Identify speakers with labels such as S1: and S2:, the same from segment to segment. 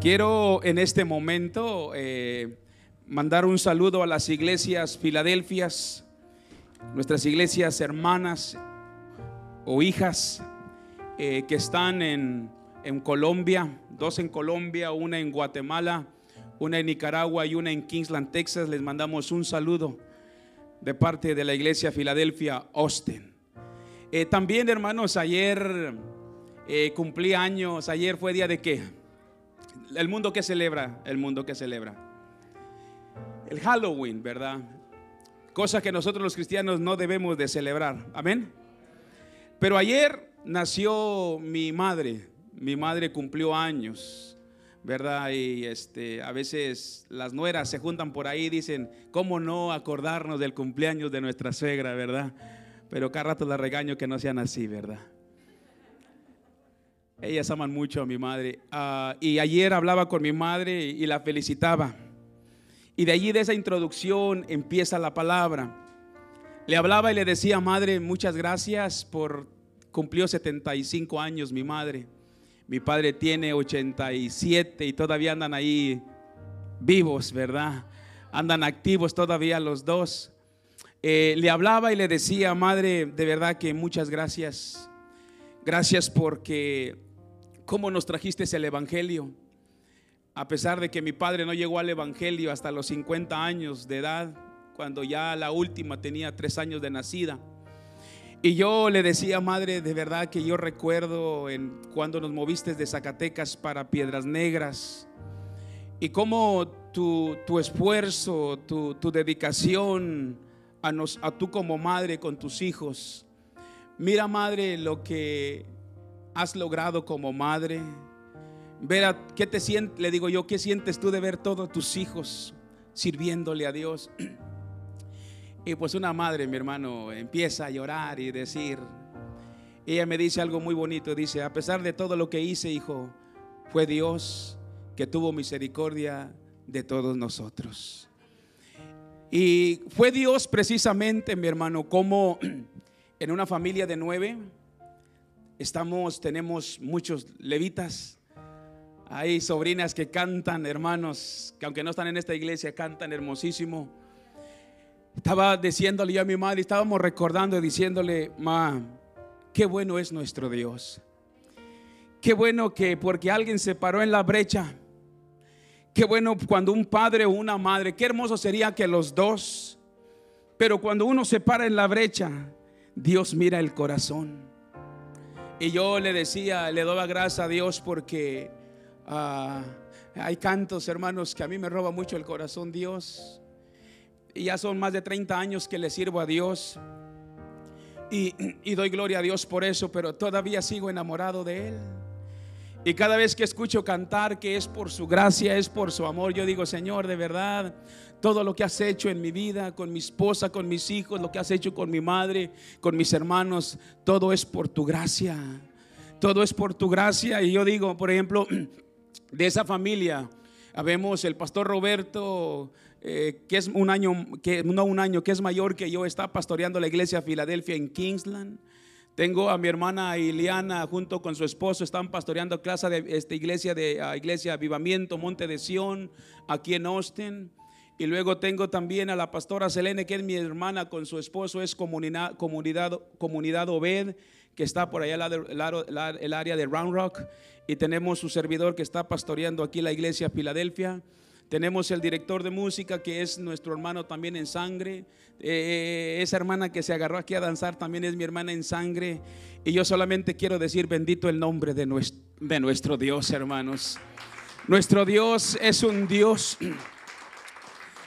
S1: Quiero en este momento eh, mandar un saludo a las iglesias Filadelfias, nuestras iglesias hermanas o hijas eh, que están en, en Colombia, dos en Colombia, una en Guatemala, una en Nicaragua y una en Kingsland, Texas. Les mandamos un saludo de parte de la iglesia Filadelfia Austin. Eh, también, hermanos, ayer cumplí años. Ayer fue día de qué? El mundo que celebra, el mundo que celebra. El Halloween, ¿verdad? Cosa que nosotros los cristianos no debemos de celebrar. Amén. Pero ayer nació mi madre. Mi madre cumplió años. ¿verdad? Y este, a veces las nueras se juntan por ahí y dicen, ¿cómo no acordarnos del cumpleaños de nuestra suegra, verdad? Pero cada rato la regaño que no sean así, ¿verdad? Ellas aman mucho a mi madre. Ah, y ayer hablaba con mi madre y la felicitaba. Y de allí, de esa introducción, empieza la palabra. Le hablaba y le decía, madre, muchas gracias por cumplió 75 años mi madre. Mi padre tiene 87 y todavía andan ahí vivos, ¿verdad? Andan activos todavía los dos. Eh, le hablaba y le decía, madre, de verdad que muchas gracias. Gracias porque cómo nos trajiste el Evangelio. A pesar de que mi padre no llegó al Evangelio hasta los 50 años de edad, cuando ya la última tenía tres años de nacida. Y yo le decía, madre, de verdad que yo recuerdo en cuando nos moviste de Zacatecas para Piedras Negras y cómo tu, esfuerzo, tu, dedicación a, nos, a tú como madre con tus hijos. Mira, madre, lo que has logrado como madre. Ver qué te sientes, le digo yo, ¿qué sientes tú de ver todos tus hijos sirviéndole a Dios? Y pues una madre, mi hermano, empieza a llorar y decir, ella me dice algo muy bonito, dice, a pesar de todo lo que hice, hijo, fue Dios que tuvo misericordia de todos nosotros. Y fue Dios precisamente, mi hermano, como en una familia de nueve, estamos, tenemos muchos levitas, hay sobrinas que cantan, hermanos, que aunque no están en esta iglesia, cantan hermosísimo. Estaba diciéndole yo a mi madre, estábamos recordando diciéndole, ma, qué bueno es nuestro Dios. Qué bueno que porque alguien se paró en la brecha. Qué bueno cuando un padre o una madre, qué hermoso sería que los dos, pero cuando uno se para en la brecha, Dios mira el corazón. Y yo le decía, le doy gracias a Dios porque ah, hay cantos, hermanos, que a mí me roba mucho el corazón Dios. Y ya son más de 30 años que le sirvo a Dios. Y, doy gloria a Dios por eso, pero todavía sigo enamorado de Él. Y cada vez que escucho cantar que es por su gracia, es por su amor, yo digo, Señor, de verdad, todo lo que has hecho en mi vida, con mi esposa, con mis hijos, lo que has hecho con mi madre, con mis hermanos, todo es por tu gracia. Todo es por tu gracia. Y yo digo, por ejemplo, de esa familia, Habemos el pastor Roberto, eh, que es un año, que, no un año, que es mayor que yo, está pastoreando la iglesia Filadelfia en Kingsland. Tengo a mi hermana Iliana junto con su esposo, están pastoreando clase de esta iglesia de Iglesia Avivamiento, Monte de Sión, aquí en Austin. Y luego tengo también a la pastora Selene, que es mi hermana con su esposo, es comunidad, comunidad, comunidad Obed, que está por allá el, área de Round Rock y tenemos su servidor que está pastoreando aquí la iglesia Filadelfia. Tenemos el director de música que es nuestro hermano también en sangre. Eh, esa hermana que se agarró aquí a danzar también es mi hermana en sangre. Y yo solamente quiero decir bendito el nombre de de nuestro Dios, hermanos. Nuestro Dios es un Dios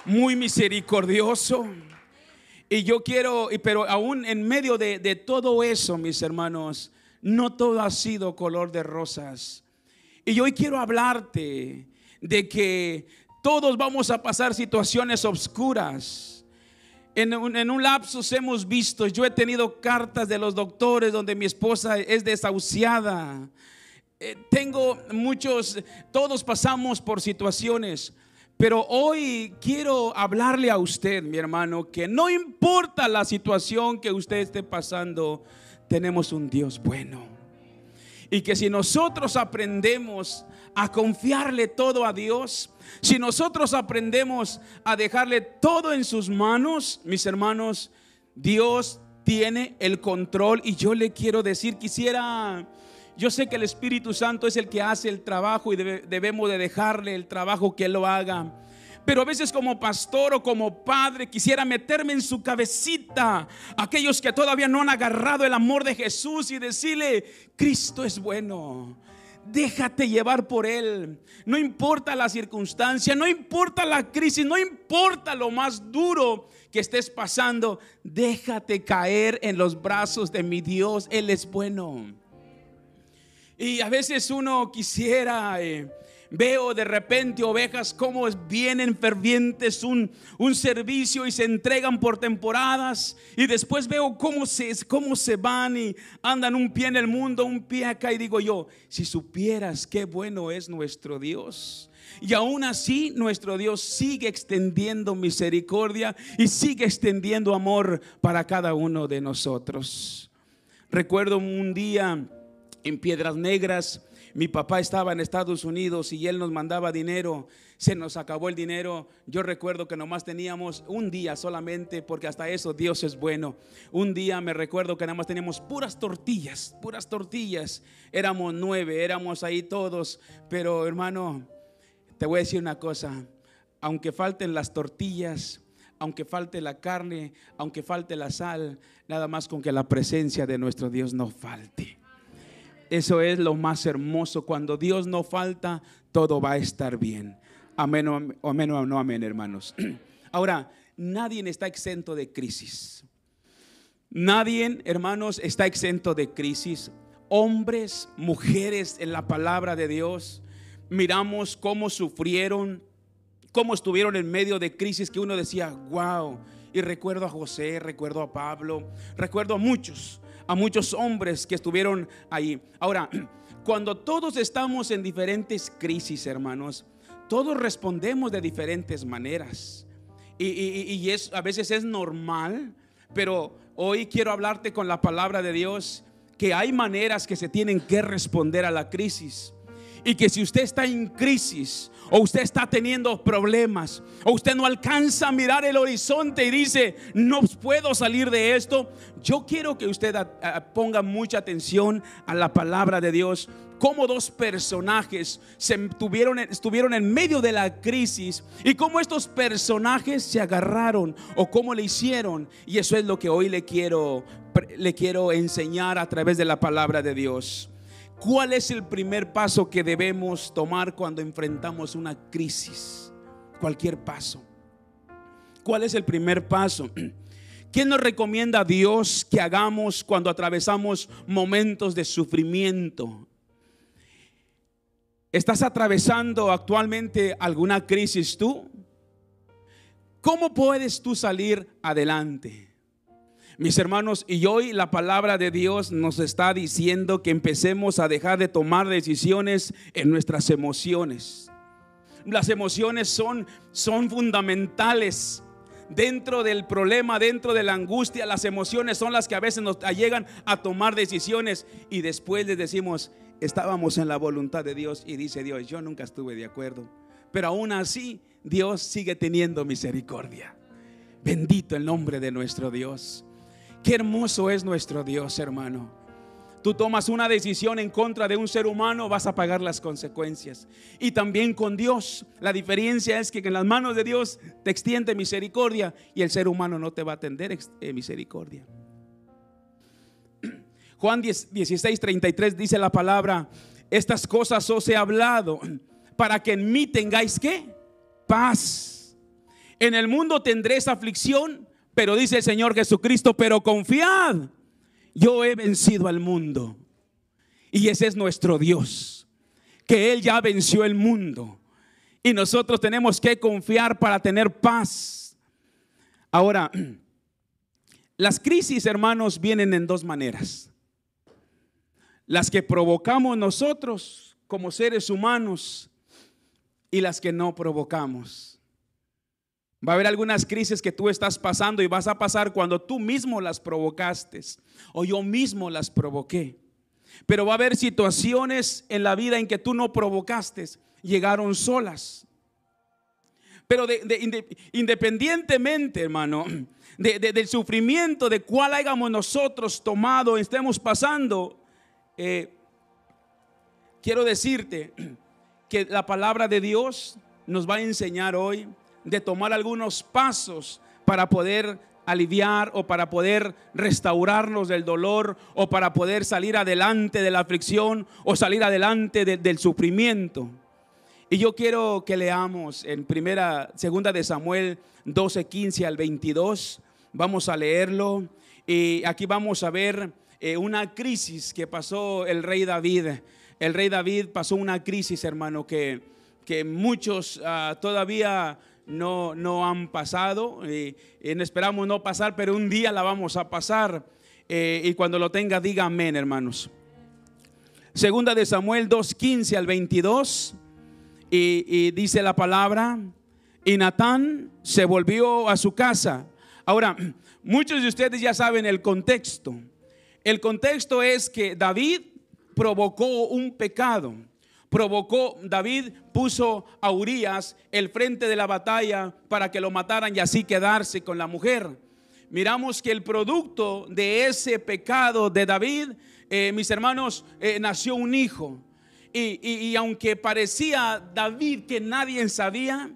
S1: muy misericordioso. Y yo quiero, pero aún en medio de, de todo eso, mis hermanos, no todo ha sido color de rosas. Y hoy quiero hablarte de que todos vamos a pasar situaciones oscuras. En un, en lapsus hemos visto, yo he tenido cartas de los doctores donde mi esposa es desahuciada. Eh, tengo muchos, todos pasamos por situaciones. Pero hoy quiero hablarle a usted, mi hermano, que no importa la situación que usted esté pasando, tenemos un Dios bueno. Y que si nosotros aprendemos a confiarle todo a Dios, si nosotros aprendemos a dejarle todo en sus manos, mis hermanos, Dios tiene el control y yo le quiero decir, quisiera, yo sé que el Espíritu Santo es el que hace el trabajo y debemos de dejarle el trabajo que lo haga. Pero a veces como pastor o como padre quisiera meterme en su cabecita aquellos que todavía no han agarrado el amor de Jesús y decirle, Cristo es bueno. Déjate llevar por Él. No importa la circunstancia, no importa la crisis, no importa lo más duro que estés pasando. Déjate caer en los brazos de mi Dios. Él es bueno. Y a veces uno quisiera... Eh, Veo de repente ovejas como vienen fervientes un, un servicio y se entregan por temporadas. Y después veo cómo se, cómo se van y andan un pie en el mundo, un pie acá. Y digo yo, si supieras qué bueno es nuestro Dios. Y aún así nuestro Dios sigue extendiendo misericordia y sigue extendiendo amor para cada uno de nosotros. Recuerdo un día en Piedras Negras, mi papá estaba en Estados Unidos y él nos mandaba dinero. Se nos acabó el dinero. Yo recuerdo que nomás teníamos un día solamente, porque hasta eso Dios es bueno. Un día me recuerdo que nada más teníamos puras tortillas, puras tortillas. Éramos nueve, éramos ahí todos. Pero hermano, te voy a decir una cosa. Aunque falten las tortillas, aunque falte la carne, aunque falte la sal, nada más con que la presencia de nuestro Dios no falte. Eso es lo más hermoso. Cuando Dios no falta, todo va a estar bien. Amén o amén no amén, hermanos. Ahora, nadie está exento de crisis. Nadie, hermanos, está exento de crisis. Hombres, mujeres en la palabra de Dios, miramos cómo sufrieron, cómo estuvieron en medio de crisis que uno decía, wow. Y recuerdo a José, recuerdo a Pablo, recuerdo a muchos a muchos hombres que estuvieron ahí. Ahora, cuando todos estamos en diferentes crisis, hermanos, todos respondemos de diferentes maneras. Y, es, a veces es normal, pero hoy quiero hablarte con la palabra de Dios que hay maneras que se tienen que responder a la crisis. Y que si usted está en crisis, o usted está teniendo problemas, o usted no alcanza a mirar el horizonte y dice, no puedo salir de esto, yo quiero que usted ponga mucha atención a la palabra de Dios. Cómo dos personajes se tuvieron, estuvieron en medio de la crisis y cómo estos personajes se agarraron o cómo le hicieron. Y eso es lo que hoy le quiero, le quiero enseñar a través de la palabra de Dios. ¿Cuál es el primer paso que debemos tomar cuando enfrentamos una crisis? Cualquier paso. ¿Cuál es el primer paso? ¿Quién nos recomienda a Dios que hagamos cuando atravesamos momentos de sufrimiento? ¿Estás atravesando actualmente alguna crisis tú? ¿Cómo puedes tú salir adelante? Mis hermanos, y hoy la palabra de Dios nos está diciendo que empecemos a dejar de tomar decisiones en nuestras emociones. Las emociones son, son fundamentales dentro del problema, dentro de la angustia. Las emociones son las que a veces nos llegan a tomar decisiones y después les decimos, estábamos en la voluntad de Dios y dice Dios, yo nunca estuve de acuerdo. Pero aún así, Dios sigue teniendo misericordia. Bendito el nombre de nuestro Dios. Qué hermoso es nuestro Dios, hermano. Tú tomas una decisión en contra de un ser humano, vas a pagar las consecuencias. Y también con Dios. La diferencia es que en las manos de Dios te extiende misericordia y el ser humano no te va a atender eh, misericordia. Juan 16, 33 dice la palabra, estas cosas os he hablado para que en mí tengáis qué? Paz. En el mundo tendréis aflicción, pero dice el Señor Jesucristo, pero confiad, yo he vencido al mundo. Y ese es nuestro Dios, que Él ya venció el mundo. Y nosotros tenemos que confiar para tener paz. Ahora, las crisis, hermanos, vienen en dos maneras. Las que provocamos nosotros como seres humanos y las que no provocamos. Va a haber algunas crisis que tú estás pasando y vas a pasar cuando tú mismo las provocaste o yo mismo las provoqué. Pero va a haber situaciones en la vida en que tú no provocaste, llegaron solas. Pero independientemente, hermano, del sufrimiento de cuál hayamos nosotros tomado, estemos pasando, eh, quiero decirte que la palabra de Dios nos va a enseñar hoy de tomar algunos pasos para poder aliviar o para poder restaurarnos del dolor o para poder salir adelante de la aflicción o salir adelante del sufrimiento. Y yo quiero que leamos en primera, segunda de Samuel 12, 15 al 22. Vamos a leerlo y aquí vamos a ver eh, una crisis que pasó el rey David. El rey David pasó una crisis, hermano, que, que muchos ah, todavía no, no han pasado. Y, esperamos no pasar, pero un día la vamos a pasar. Eh, y cuando lo tenga, diga amén, hermanos. Segunda de Samuel 2.15 al 22. Y, y dice la palabra. Y Natán se volvió a su casa. Ahora, muchos de ustedes ya saben el contexto. El contexto es que David provocó un pecado provocó, David puso a Urias el frente de la batalla para que lo mataran y así quedarse con la mujer. Miramos que el producto de ese pecado de David, eh, mis hermanos, eh, nació un hijo. Y, y aunque parecía David que nadie sabía,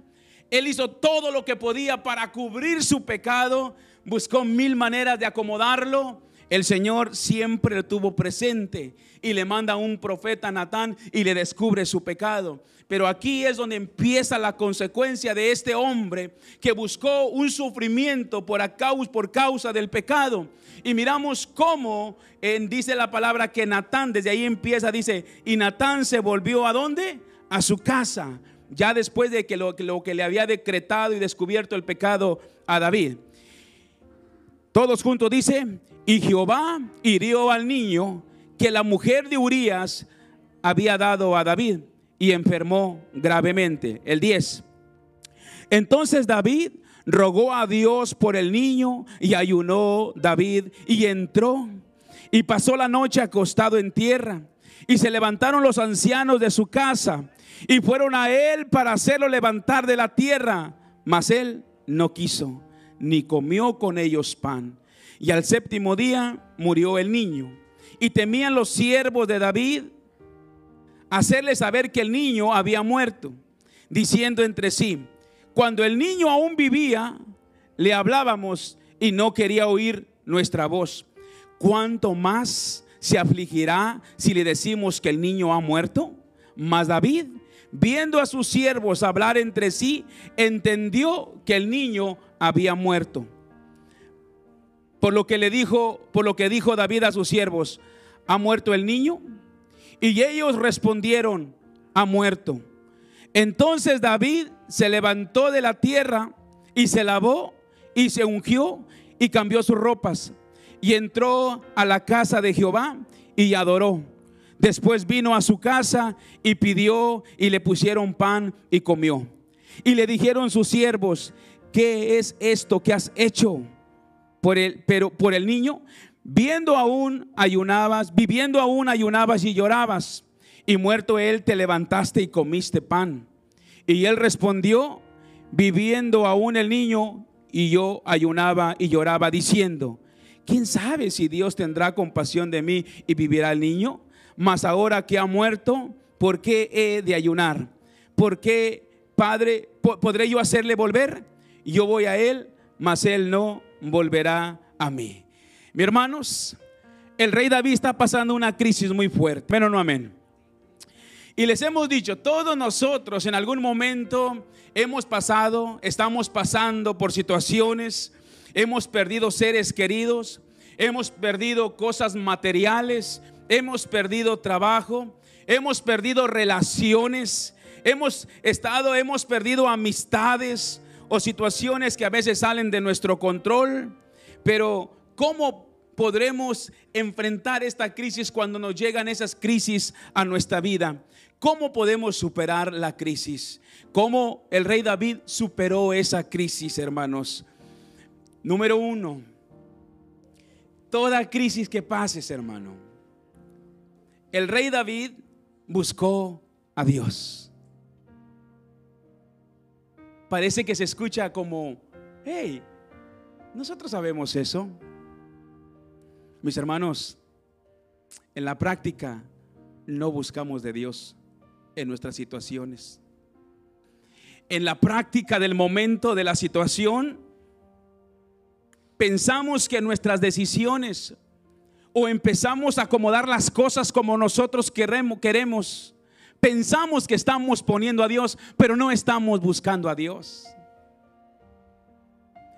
S1: él hizo todo lo que podía para cubrir su pecado, buscó mil maneras de acomodarlo el Señor siempre lo tuvo presente y le manda un profeta Natán y le descubre su pecado. Pero aquí es donde empieza la consecuencia de este hombre que buscó un sufrimiento por, causa, por causa del pecado. Y miramos cómo en, dice la palabra que Natán, desde ahí empieza, dice, y Natán se volvió a dónde? A su casa, ya después de que lo, lo que le había decretado y descubierto el pecado a David. Todos juntos dice, y Jehová hirió al niño que la mujer de Urías había dado a David y enfermó gravemente. El 10. Entonces David rogó a Dios por el niño y ayunó David y entró y pasó la noche acostado en tierra. Y se levantaron los ancianos de su casa y fueron a él para hacerlo levantar de la tierra. Mas él no quiso, ni comió con ellos pan. Y al séptimo día murió el niño. Y temían los siervos de David hacerle saber que el niño había muerto, diciendo entre sí, cuando el niño aún vivía, le hablábamos y no quería oír nuestra voz. ¿Cuánto más se afligirá si le decimos que el niño ha muerto? Mas David, viendo a sus siervos hablar entre sí, entendió que el niño había muerto por lo que le dijo, por lo que dijo David a sus siervos, ¿ha muerto el niño? Y ellos respondieron, ha muerto. Entonces David se levantó de la tierra y se lavó y se ungió y cambió sus ropas y entró a la casa de Jehová y adoró. Después vino a su casa y pidió y le pusieron pan y comió. Y le dijeron sus siervos, ¿qué es esto que has hecho? Por el, pero por el niño, viendo aún ayunabas, viviendo aún ayunabas y llorabas, y muerto él te levantaste y comiste pan. Y él respondió, viviendo aún el niño, y yo ayunaba y lloraba, diciendo, ¿quién sabe si Dios tendrá compasión de mí y vivirá el niño? Mas ahora que ha muerto, ¿por qué he de ayunar? ¿Por qué, Padre, podré yo hacerle volver? Yo voy a él, mas él no volverá a mí. Mi hermanos, el rey David está pasando una crisis muy fuerte, pero no amén. Y les hemos dicho, todos nosotros en algún momento hemos pasado, estamos pasando por situaciones, hemos perdido seres queridos, hemos perdido cosas materiales, hemos perdido trabajo, hemos perdido relaciones, hemos estado, hemos perdido amistades, o situaciones que a veces salen de nuestro control, pero ¿cómo podremos enfrentar esta crisis cuando nos llegan esas crisis a nuestra vida? ¿Cómo podemos superar la crisis? ¿Cómo el rey David superó esa crisis, hermanos? Número uno, toda crisis que pases, hermano, el rey David buscó a Dios. Parece que se escucha como, hey, nosotros sabemos eso. Mis hermanos, en la práctica no buscamos de Dios en nuestras situaciones. En la práctica del momento de la situación, pensamos que nuestras decisiones o empezamos a acomodar las cosas como nosotros queremos, queremos. Pensamos que estamos poniendo a Dios, pero no estamos buscando a Dios.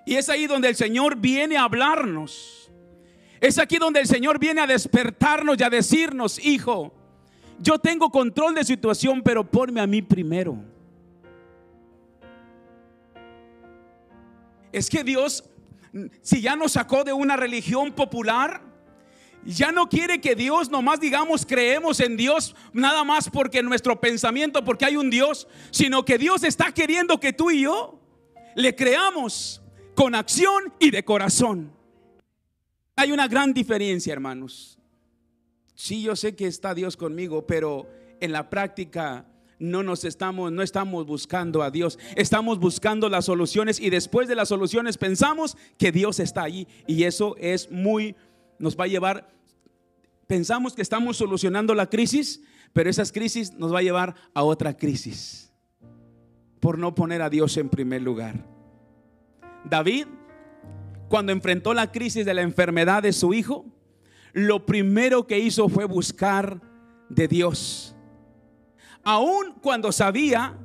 S1: Y es ahí donde el Señor viene a hablarnos. Es aquí donde el Señor viene a despertarnos y a decirnos, hijo, yo tengo control de situación, pero ponme a mí primero. Es que Dios, si ya nos sacó de una religión popular, ya no quiere que Dios nomás digamos creemos en Dios nada más porque nuestro pensamiento, porque hay un Dios, sino que Dios está queriendo que tú y yo le creamos con acción y de corazón. Hay una gran diferencia, hermanos. Sí, yo sé que está Dios conmigo, pero en la práctica no nos estamos no estamos buscando a Dios, estamos buscando las soluciones y después de las soluciones pensamos que Dios está allí y eso es muy nos va a llevar, pensamos que estamos solucionando la crisis, pero esas crisis nos va a llevar a otra crisis por no poner a Dios en primer lugar. David, cuando enfrentó la crisis de la enfermedad de su hijo, lo primero que hizo fue buscar de Dios. Aun cuando sabía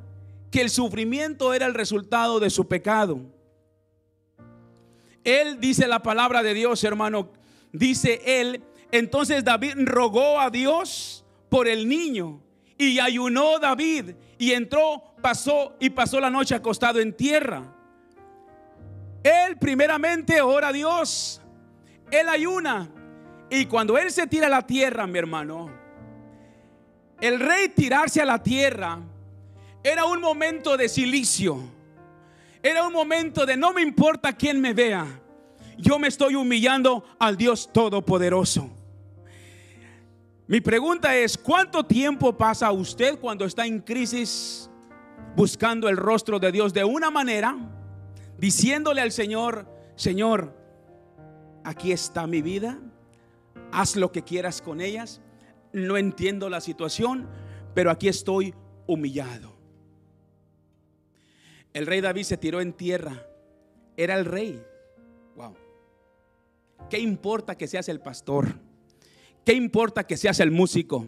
S1: que el sufrimiento era el resultado de su pecado. Él dice la palabra de Dios, hermano, dice él, entonces David rogó a Dios por el niño y ayunó David y entró, pasó y pasó la noche acostado en tierra. Él primeramente ora a Dios, él ayuna y cuando él se tira a la tierra, mi hermano, el rey tirarse a la tierra era un momento de silicio, era un momento de no me importa quién me vea yo me estoy humillando al Dios Todopoderoso. Mi pregunta es, ¿cuánto tiempo pasa usted cuando está en crisis buscando el rostro de Dios de una manera, diciéndole al Señor, Señor, aquí está mi vida, haz lo que quieras con ellas, no entiendo la situación, pero aquí estoy humillado. El rey David se tiró en tierra, era el rey. Wow. ¿Qué importa que seas el pastor? ¿Qué importa que seas el músico?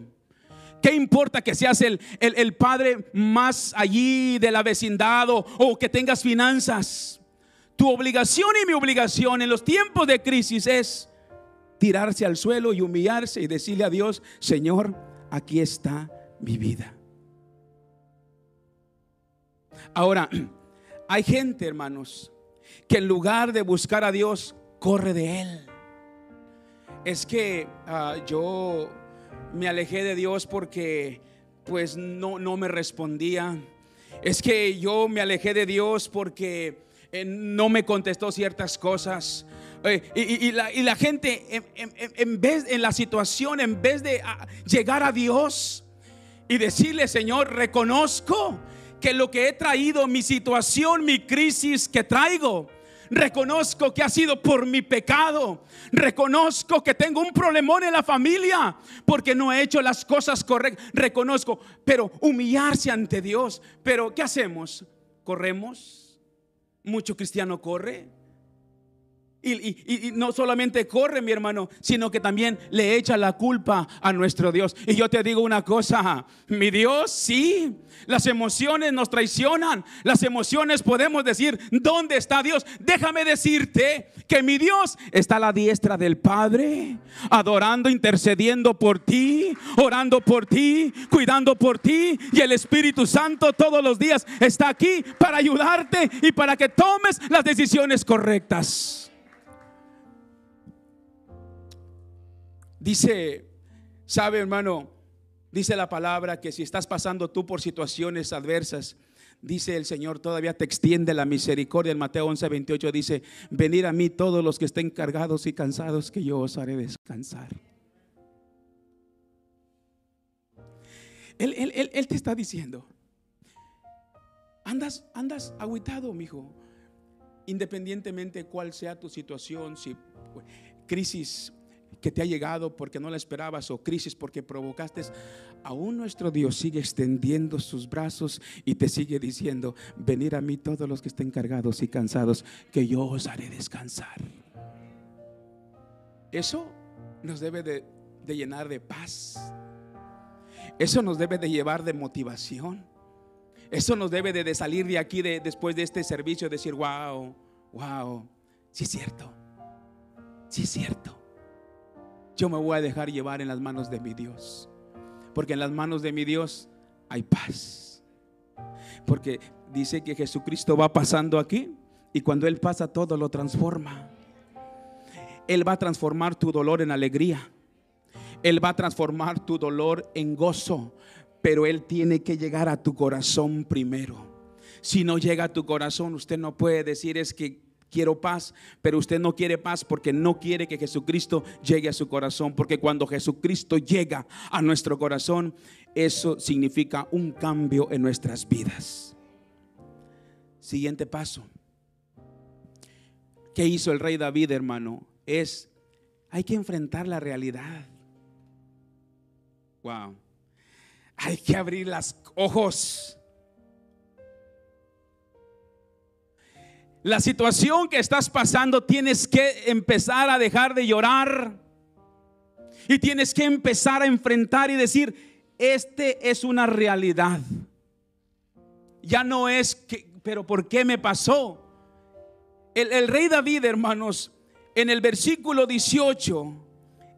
S1: ¿Qué importa que seas el, el, padre más allí de la vecindad o, o que tengas finanzas? Tu obligación y mi obligación en los tiempos de crisis es tirarse al suelo y humillarse y decirle a Dios, Señor, aquí está mi vida. Ahora, hay gente, hermanos, que en lugar de buscar a Dios, corre de Él. Es que ah, yo me alejé de Dios porque pues no, no me respondía. Es que yo me alejé de Dios porque eh, no me contestó ciertas cosas. Eh, y, la, gente en, vez en la situación, en vez de ah, llegar a Dios y decirle, Señor, reconozco que lo que he traído, mi situación, mi crisis que traigo, Reconozco que ha sido por mi pecado. Reconozco que tengo un problemón en la familia porque no he hecho las cosas correctas. Reconozco, pero humillarse ante Dios. Pero ¿qué hacemos? ¿Corremos? Mucho cristiano corre. Y, no solamente corre, mi hermano, sino que también le echa la culpa a nuestro Dios. Y yo te digo una cosa, mi Dios, sí, las emociones nos traicionan. Las emociones podemos decir, ¿dónde está Dios? Déjame decirte que mi Dios está a la diestra del Padre, adorando, intercediendo por ti, orando por ti, cuidando por ti. Y el Espíritu Santo todos los días está aquí para ayudarte y para que tomes las decisiones correctas. Dice, sabe hermano, dice la palabra que si estás pasando tú por situaciones adversas, dice el Señor, todavía te extiende la misericordia. En Mateo 11, 28 dice, venir a mí todos los que estén cargados y cansados, que yo os haré descansar. Él, él, él, te está diciendo, andas, andas aguitado, mijo, independientemente cuál sea tu situación, si crisis que te ha llegado porque no la esperabas o crisis porque provocaste, aún nuestro Dios sigue extendiendo sus brazos y te sigue diciendo, venir a mí todos los que estén cargados y cansados, que yo os haré descansar. Eso nos debe de, llenar de paz. Eso nos debe de llevar de motivación. Eso nos debe de, salir de aquí de, después de este servicio, decir, wow, wow, sí es cierto, sí es cierto yo me voy a dejar llevar en las manos de mi Dios. Porque en las manos de mi Dios hay paz. Porque dice que Jesucristo va pasando aquí y cuando Él pasa todo lo transforma. Él va a transformar tu dolor en alegría. Él va a transformar tu dolor en gozo. Pero Él tiene que llegar a tu corazón primero. Si no llega a tu corazón, usted no puede decir es que quiero paz, pero usted no quiere paz porque no quiere que Jesucristo llegue a su corazón, porque cuando Jesucristo llega a nuestro corazón, eso significa un cambio en nuestras vidas. Siguiente paso. ¿Qué hizo el rey David, hermano? Es, hay que enfrentar la realidad. Wow. Hay que abrir los ojos la situación que estás pasando, tienes que empezar a dejar de llorar. Y tienes que empezar a enfrentar y decir, este es una realidad. Ya no es que, pero ¿por qué me pasó? El, el rey David, hermanos, en el versículo 18,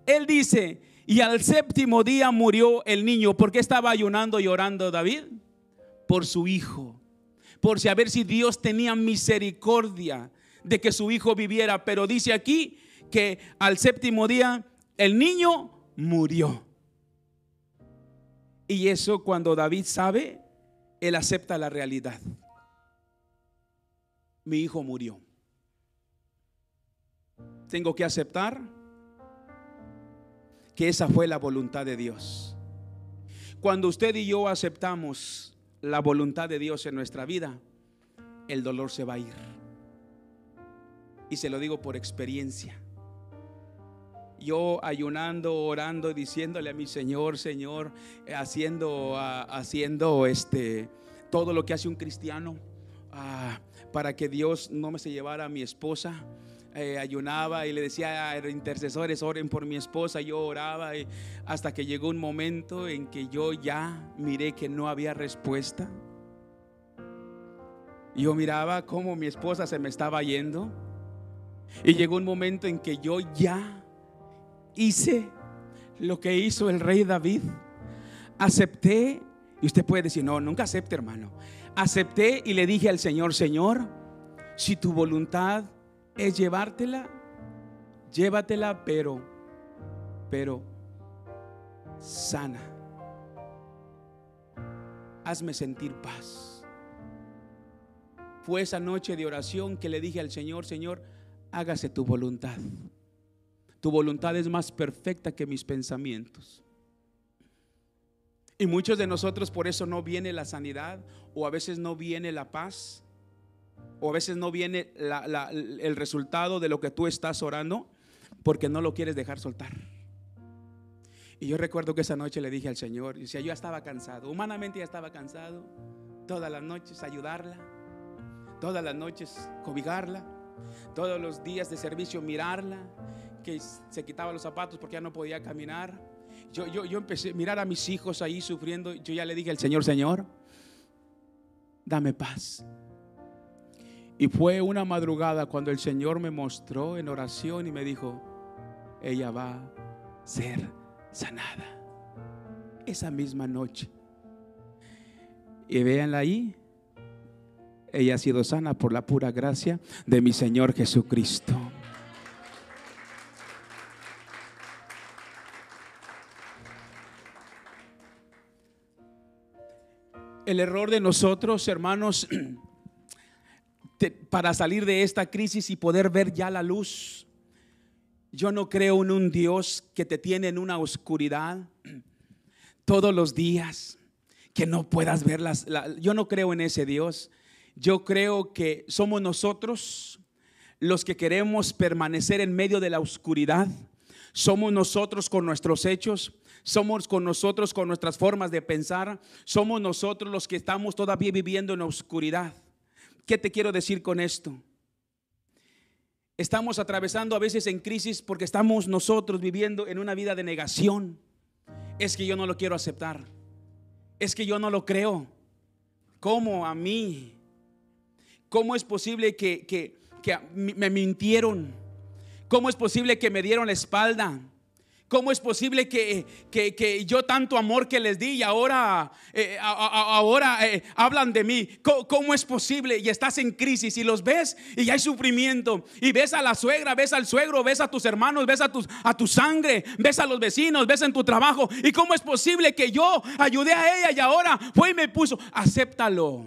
S1: él dice, y al séptimo día murió el niño. ¿Por qué estaba ayunando y llorando David? Por su hijo por saber si Dios tenía misericordia de que su hijo viviera. Pero dice aquí que al séptimo día el niño murió. Y eso cuando David sabe, él acepta la realidad. Mi hijo murió. Tengo que aceptar que esa fue la voluntad de Dios. Cuando usted y yo aceptamos la voluntad de Dios en nuestra vida, el dolor se va a ir. Y se lo digo por experiencia. Yo ayunando, orando, diciéndole a mi Señor, Señor, haciendo, ah, haciendo este, todo lo que hace un cristiano ah, para que Dios no me se llevara a mi esposa eh, ayunaba y le decía a intercesores, oren por mi esposa, yo oraba hasta que llegó un momento en que yo ya miré que no había respuesta. Yo miraba cómo mi esposa se me estaba yendo y llegó un momento en que yo ya hice lo que hizo el rey David. Acepté, y usted puede decir, no, nunca acepte hermano. Acepté y le dije al Señor, Señor, si tu voluntad es llevártela, llévatela, pero, pero sana. Hazme sentir paz. Fue esa noche de oración que le dije al Señor, Señor, hágase tu voluntad. Tu voluntad es más perfecta que mis pensamientos. Y muchos de nosotros por eso no viene la sanidad o a veces no viene la paz o a veces no viene el resultado de lo que tú estás orando porque no lo quieres dejar soltar. Y yo recuerdo que esa noche le dije al Señor, y yo estaba cansado, humanamente ya estaba cansado, todas las noches ayudarla, todas las noches cobijarla, todos los días de servicio mirarla, que se quitaba los zapatos porque ya no podía caminar. Yo, yo, yo empecé a mirar a mis hijos ahí sufriendo, yo ya le dije al Señor, Señor, dame paz. Y fue una madrugada cuando el Señor me mostró en oración y me dijo, ella va a ser sanada. Esa misma noche. Y véanla ahí. Ella ha sido sana por la pura gracia de mi Señor Jesucristo. El error de nosotros, hermanos, para salir de esta crisis y poder ver ya la luz. Yo no creo en un Dios que te tiene en una oscuridad todos los días. que no puedas verlas. yo no creo en ese Dios. Yo creo que somos nosotros los que queremos permanecer en medio de la oscuridad. Somos nosotros con nuestros hechos. Somos con nosotros con nuestras formas de pensar. Somos nosotros los que estamos todavía viviendo en la oscuridad. ¿Qué te quiero decir con esto? Estamos atravesando a veces en crisis porque estamos nosotros viviendo en una vida de negación. Es que yo no lo quiero aceptar. Es que yo no lo creo. ¿Cómo a mí? ¿Cómo es posible que, que, que me mintieron? ¿Cómo es posible que me dieron la espalda? ¿Cómo es posible que, que, yo tanto amor que les di y ahora, eh, ahora eh, hablan de mí? ¿Cómo, es posible? Y estás en crisis y los ves y hay sufrimiento. Y ves a la suegra, ves al suegro, ves a tus hermanos, ves a, tus, a tu sangre, ves a los vecinos, ves en tu trabajo. ¿Y cómo es posible que yo ayudé a ella y ahora fue y me puso? Acéptalo.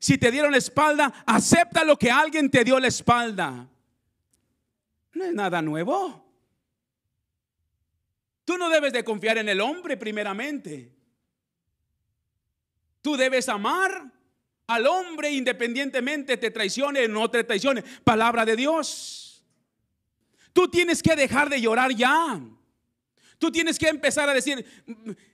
S1: Si te dieron la espalda, acepta lo que alguien te dio la espalda. No es nada nuevo. Tú no debes de confiar en el hombre primeramente. Tú debes amar al hombre independientemente te traicione o no te traicione. Palabra de Dios. Tú tienes que dejar de llorar ya. Tú tienes que empezar a decir,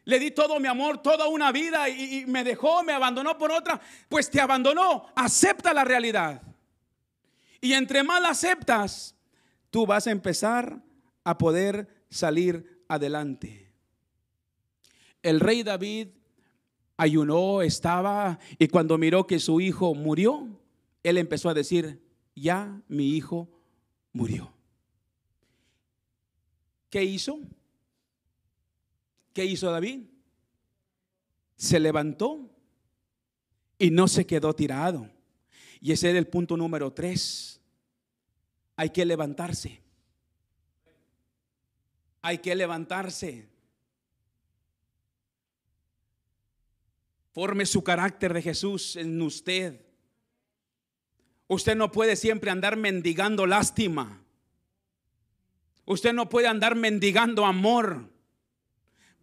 S1: le di todo mi amor, toda una vida y, me dejó, me abandonó por otra. Pues te abandonó. Acepta la realidad. Y entre más aceptas, tú vas a empezar a poder salir adelante. El rey David ayunó, estaba, y cuando miró que su hijo murió, él empezó a decir, ya mi hijo murió. ¿Qué hizo? ¿Qué hizo David? Se levantó y no se quedó tirado. Y ese es el punto número tres hay que levantarse. Hay que levantarse. Forme su carácter de Jesús en usted. Usted no puede siempre andar mendigando lástima. Usted no puede andar mendigando amor.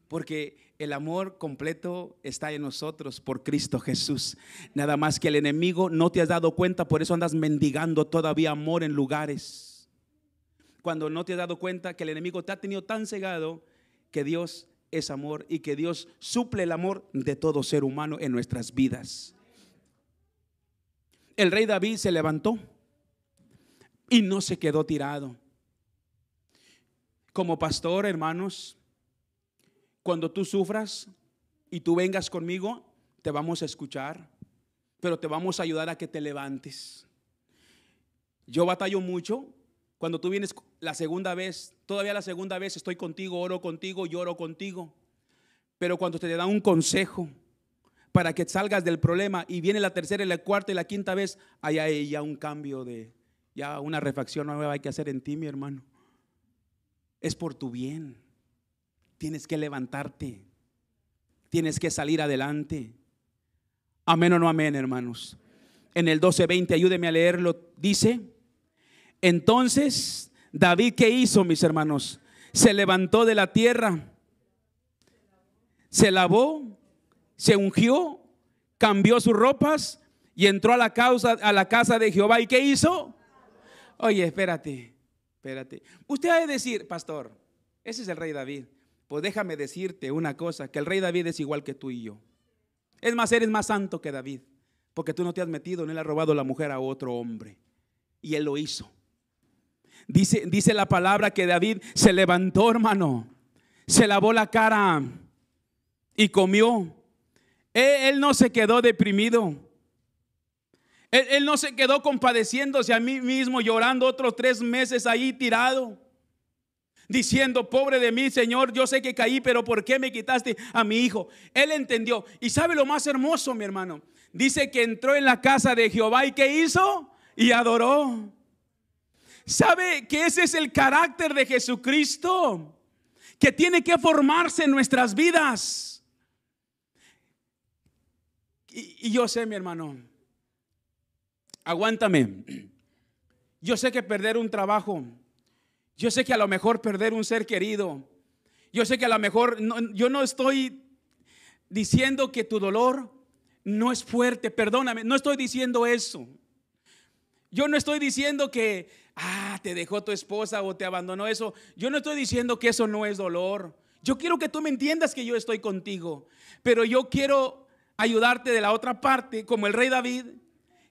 S1: Porque el amor completo está en nosotros por Cristo Jesús. Nada más que el enemigo no te has dado cuenta, por eso andas mendigando todavía amor en lugares. Cuando no te has dado cuenta que el enemigo te ha tenido tan cegado que Dios es amor y que Dios suple el amor de todo ser humano en nuestras vidas. El rey David se levantó y no se quedó tirado. Como pastor, hermanos, cuando tú sufras y tú vengas conmigo, te vamos a escuchar, pero te vamos a ayudar a que te levantes. Yo batallo mucho. Cuando tú vienes la segunda vez, todavía la segunda vez estoy contigo, oro contigo, lloro contigo. Pero cuando te dan un consejo para que salgas del problema y viene la tercera y la cuarta y la quinta vez, hay ya un cambio de, ya una refacción nueva hay que hacer en ti, mi hermano. Es por tu bien. Tienes que levantarte. Tienes que salir adelante. Amén o no amén, hermanos. En el 12:20, ayúdeme a leerlo. Dice, entonces David, ¿qué hizo, mis hermanos? Se levantó de la tierra, se lavó, se ungió, cambió sus ropas y entró a la, causa, a la casa de Jehová. ¿Y qué hizo? Oye, espérate, espérate. Usted ha de decir, pastor, ese es el rey David. Déjame decirte una cosa, que el rey David es igual que tú y yo. Es más, eres más santo que David, porque tú no te has metido, no le has robado la mujer a otro hombre. Y él lo hizo. Dice, dice la palabra que David se levantó, hermano, se lavó la cara y comió. Él, no se quedó deprimido. Él, él, no se quedó compadeciéndose a mí mismo, llorando otros tres meses ahí tirado diciendo, pobre de mí, Señor, yo sé que caí, pero ¿por qué me quitaste a mi hijo? Él entendió. Y sabe lo más hermoso, mi hermano. Dice que entró en la casa de Jehová y ¿qué hizo? Y adoró. ¿Sabe que ese es el carácter de Jesucristo? Que tiene que formarse en nuestras vidas. Y, y yo sé, mi hermano, aguántame. Yo sé que perder un trabajo yo sé que a lo mejor perder un ser querido, Yo sé que a lo mejor yo no estoy diciendo que tu dolor no es fuerte, perdóname, no estoy diciendo eso. Yo no estoy diciendo que, ah, te dejó tu esposa o te abandonó eso. Yo no estoy diciendo que eso no es dolor. Yo quiero que tú me entiendas que yo estoy contigo, pero yo quiero ayudarte de la otra parte, como el rey David,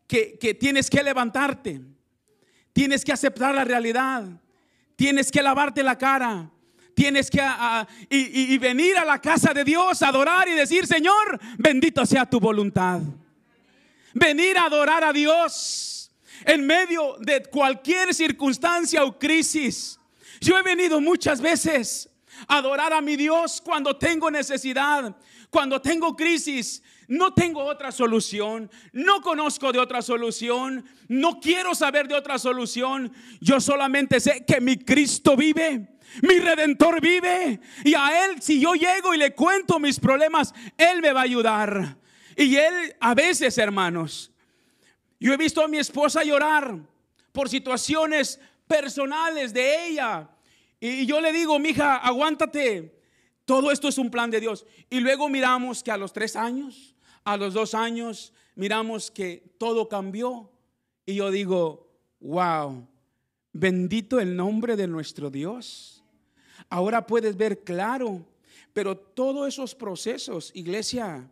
S1: que, que tienes que levantarte, tienes que aceptar la realidad, tienes que lavarte la cara, tienes que y, venir a la casa de Dios, adorar y decir, Señor, bendito sea tu voluntad. Venir a adorar a Dios en medio de cualquier circunstancia o crisis. Yo he venido muchas veces a adorar a mi Dios cuando tengo necesidad, cuando tengo crisis. No tengo otra solución, no conozco de otra solución, no quiero saber de otra solución. Yo solamente sé que mi Cristo vive mi redentor vive. Y a Él, si yo llego y le cuento mis problemas, Él me va a ayudar. Y Él, a veces, hermanos, yo he visto a mi esposa llorar por situaciones personales de ella. Y yo le digo, mija, aguántate. Todo esto es un plan de Dios. Y luego miramos que a los tres años, a los dos años, miramos que todo cambió. Y yo digo, wow, bendito el nombre de nuestro Dios. Ahora puedes ver claro, pero todos esos procesos, iglesia,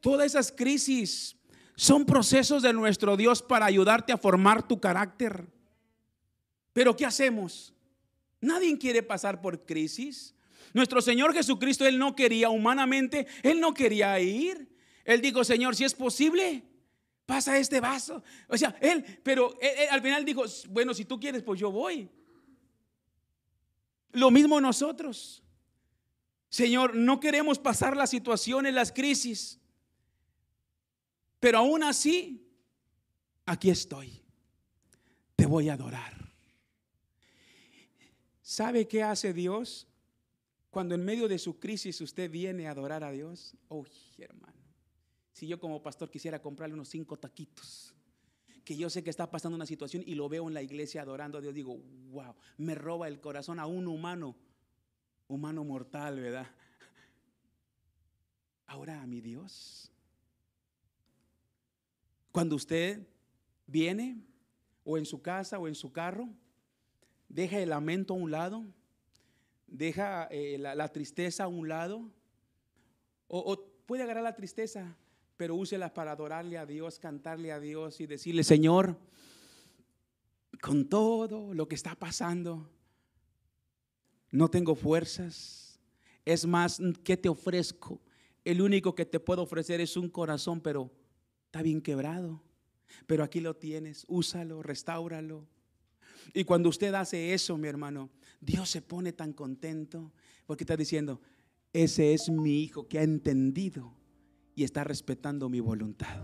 S1: todas esas crisis son procesos de nuestro Dios para ayudarte a formar tu carácter. Pero ¿qué hacemos? Nadie quiere pasar por crisis. Nuestro Señor Jesucristo, Él no quería humanamente, Él no quería ir. Él dijo, Señor, si es posible, pasa este vaso. O sea, Él, pero al final dijo, bueno, si tú quieres, pues yo voy. Lo mismo nosotros. Señor, no queremos pasar las situaciones, las crisis. Pero aún así, aquí estoy. Te voy a adorar. ¿Sabe qué hace Dios? Cuando en medio de su crisis usted viene a adorar a Dios. Uy, hermano. Si yo como pastor quisiera comprarle unos cinco taquitos que yo sé que está pasando una situación y lo veo en la iglesia adorando a Dios, digo, wow, me roba el corazón a un humano, humano mortal, ¿verdad? Ahora a mi Dios. Cuando usted viene o en su casa o en su carro, deja el lamento a un lado, deja eh, la, tristeza a un lado, o, o puede agarrar la tristeza, pero úselas para adorarle a Dios, cantarle a Dios y decirle, Señor, con todo lo que está pasando, no tengo fuerzas. Es más, ¿qué te ofrezco? El único que te puedo ofrecer es un corazón, pero está bien quebrado. Pero aquí lo tienes, úsalo, restáuralo. Y cuando usted hace eso, mi hermano, Dios se pone tan contento porque está diciendo, ese es mi hijo que ha entendido y está respetando mi voluntad.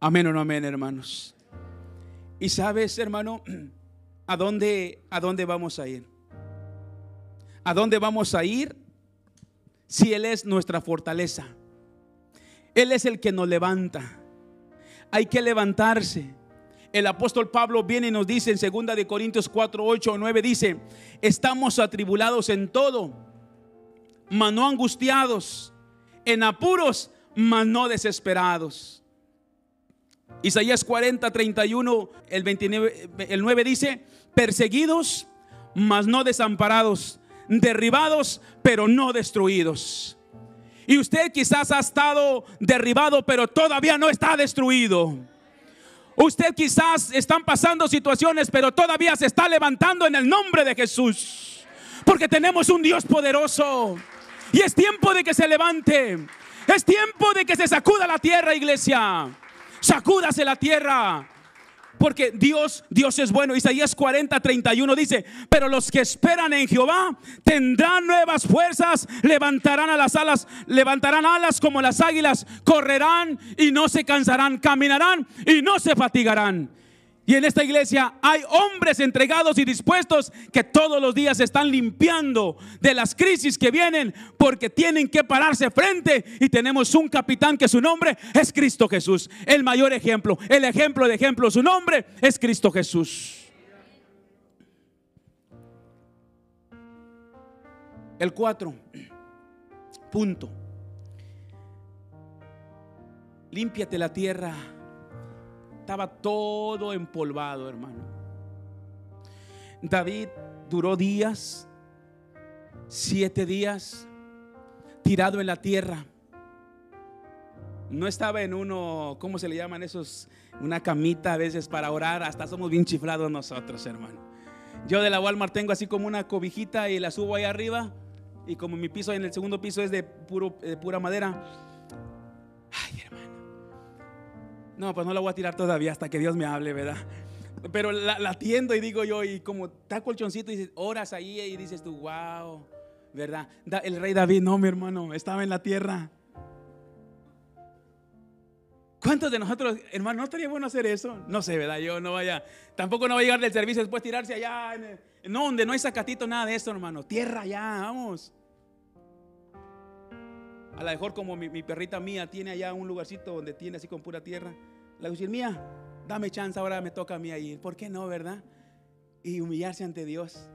S1: Amén o no amén, hermanos. Y sabes, hermano, ¿a dónde, a dónde vamos a ir? ¿A dónde vamos a ir si Él es nuestra fortaleza? Él es el que nos levanta. Hay que levantarse. El apóstol Pablo viene y nos dice en 2 de Corintios 4, 8 o 9 dice, "Estamos atribulados en todo, mas no angustiados, en apuros, mas no desesperados. Isaías 40, 31, el 29, el 9 dice, perseguidos, mas no desamparados, derribados, pero no destruidos. Y usted quizás ha estado derribado, pero todavía no está destruido. Usted quizás están pasando situaciones, pero todavía se está levantando en el nombre de Jesús. Porque tenemos un Dios poderoso. Y es tiempo de que se levante. Es tiempo de que se sacuda la tierra, iglesia. Sacúdase la tierra. Porque Dios, Dios es bueno. Isaías 40, 31 dice, pero los que esperan en Jehová tendrán nuevas fuerzas, levantarán a las alas, levantarán alas como las águilas, correrán y no se cansarán, caminarán y no se fatigarán. Y en esta iglesia hay hombres entregados y dispuestos que todos los días están limpiando de las crisis que vienen porque tienen que pararse frente y tenemos un capitán que su nombre es Cristo Jesús. El mayor ejemplo, el ejemplo de ejemplo, su nombre es Cristo Jesús. El 4. Punto. Límpiate la tierra. Estaba todo empolvado, hermano. David duró días, siete días, tirado en la tierra. No estaba en uno, ¿cómo se le llaman esos? Una camita a veces para orar. Hasta somos bien chiflados nosotros, hermano. Yo de la Walmart tengo así como una cobijita y la subo ahí arriba. Y como mi piso en el segundo piso es de puro, pura madera. No, pues no la voy a tirar todavía hasta que Dios me hable, ¿verdad? Pero la, la tiendo y digo yo, y como está colchoncito, y dices, horas ahí y dices tú, wow, ¿verdad? el rey David, no, mi hermano, estaba en la tierra. ¿Cuántos de nosotros, hermano, no estaría bueno hacer eso? No sé, ¿verdad? Yo no vaya, tampoco no va a llegar del servicio después tirarse allá, no, donde no hay sacatito, nada de eso, hermano. Tierra ya, vamos. A lo mejor como mi, perrita mía tiene allá un lugarcito donde tiene así con pura tierra. La decir, mía, dame chance, ahora me toca a mí ahí. ¿Por qué no, verdad? Y humillarse ante Dios.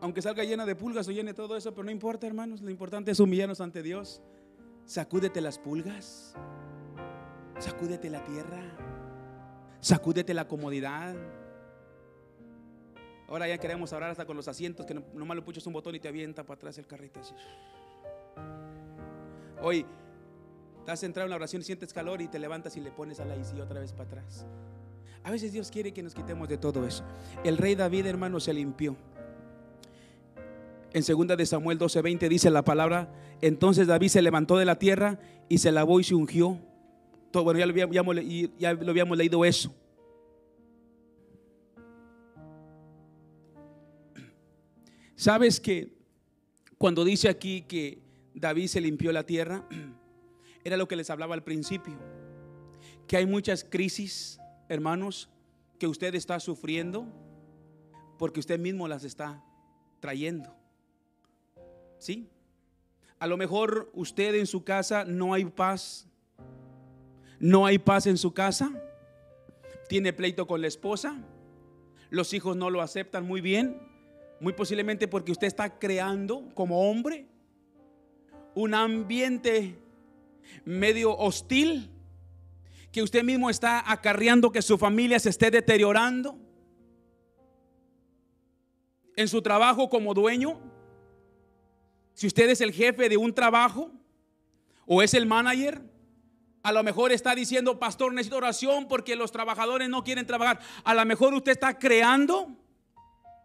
S1: Aunque salga llena de pulgas o llene todo eso, pero no importa, hermanos. Lo importante es humillarnos ante Dios. Sacúdete las pulgas. Sacúdete la tierra. Sacúdete la comodidad. Ahora ya queremos hablar hasta con los asientos, que nomás lo puchas un botón y te avienta para atrás el carrito. Hoy estás entrado en la oración y sientes calor y te levantas y le pones a la y otra vez para atrás. A veces Dios quiere que nos quitemos de todo eso. El rey David, hermano, se limpió. En segunda de Samuel 12:20 dice la palabra, entonces David se levantó de la tierra y se lavó y se ungió bueno, lo habíamos, ya lo habíamos leído eso. ¿Sabes que cuando dice aquí que David se limpió la tierra, era lo que les hablaba al principio? Que hay muchas crisis, hermanos, que usted está sufriendo porque usted mismo las está trayendo. ¿Sí? A lo mejor usted en su casa no hay paz, no hay paz en su casa, tiene pleito con la esposa, los hijos no lo aceptan muy bien, muy posiblemente porque usted está creando como hombre un ambiente medio hostil que usted mismo está acarreando que su familia se esté deteriorando. En su trabajo como dueño, si usted es el jefe de un trabajo o es el manager, a lo mejor está diciendo, pastor, necesito oración porque los trabajadores no quieren trabajar. A lo mejor usted está creando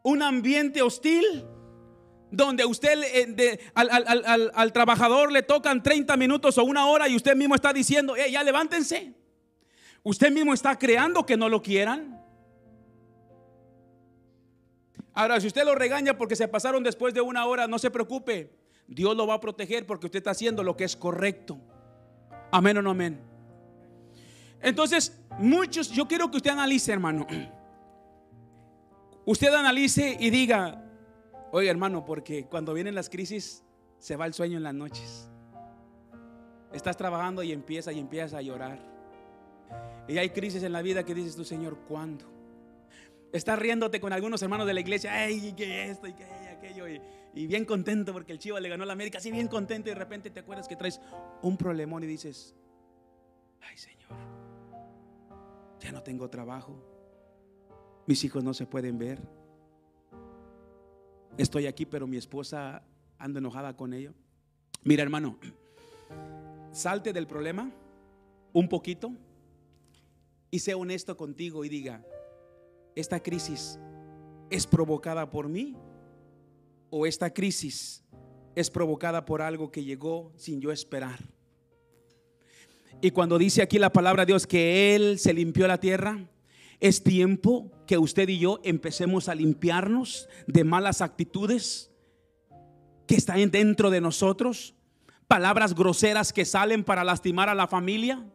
S1: un ambiente hostil donde usted eh, al, trabajador le tocan 30 minutos o una hora y usted mismo está diciendo, ya levántense. Usted mismo está creando que no lo quieran. Ahora, si usted lo regaña porque se pasaron después de una hora, no se preocupe. Dios lo va a proteger porque usted está haciendo lo que es correcto. Amén o no amén. Entonces, muchos, yo quiero que usted analice, hermano. Usted analice y diga, oye hermano, porque cuando vienen las crisis se va el sueño en las noches. Estás trabajando y empieza y empiezas a llorar. Y hay crisis en la vida que dices tú, Señor, ¿cuándo? Estás riéndote con algunos hermanos de la iglesia, ay, que esto y que aquello. Y, y bien contento porque el Chivo le ganó a la América, así bien contento y de repente te acuerdas que traes un problemón y dices, ay Señor, ya no tengo trabajo, mis hijos no se pueden ver, estoy aquí pero mi esposa anda enojada con ello. Mira hermano, salte del problema un poquito y sea honesto contigo y diga, esta crisis es provocada por mí o esta crisis es provocada por algo que llegó sin yo esperar. Y cuando dice aquí la palabra de Dios que Él se limpió la tierra, es tiempo que usted y yo empecemos a limpiarnos de malas actitudes que están dentro de nosotros, palabras groseras que salen para lastimar a la familia,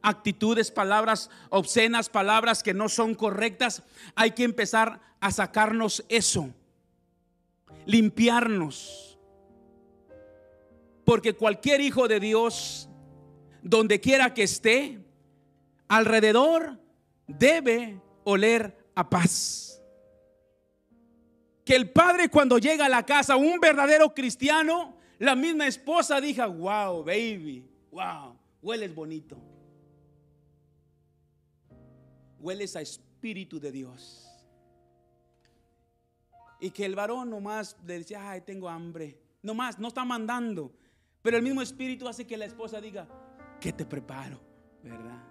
S1: actitudes, palabras obscenas, palabras que no son correctas. Hay que empezar a sacarnos eso limpiarnos. Porque cualquier hijo de Dios, donde quiera que esté, alrededor debe oler a paz. que el padre cuando llega a la casa, un verdadero cristiano, la misma esposa diga, wow, baby, wow, hueles bonito. Hueles a Espíritu de Dios. Y que el varón nomás le decía, ay, tengo hambre. Nomás, no está mandando. Pero el mismo Espíritu hace que la esposa diga, que te preparo, ¿verdad?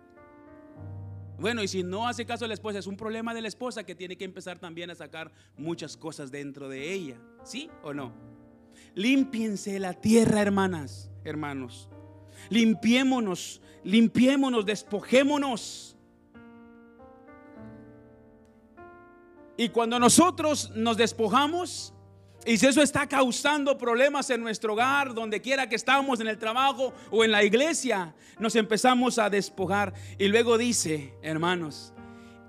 S1: Bueno, y si no hace caso a la esposa, es un problema de la esposa que tiene que empezar también a sacar muchas cosas dentro de ella. ¿Sí o no? Limpiense la tierra, hermanas, hermanos. Limpiémonos, limpiémonos, despojémonos. Y cuando nosotros nos despojamos, y si eso está causando problemas en nuestro hogar, donde quiera que estamos, en el trabajo o en la iglesia, nos empezamos a despojar. Y luego dice, hermanos,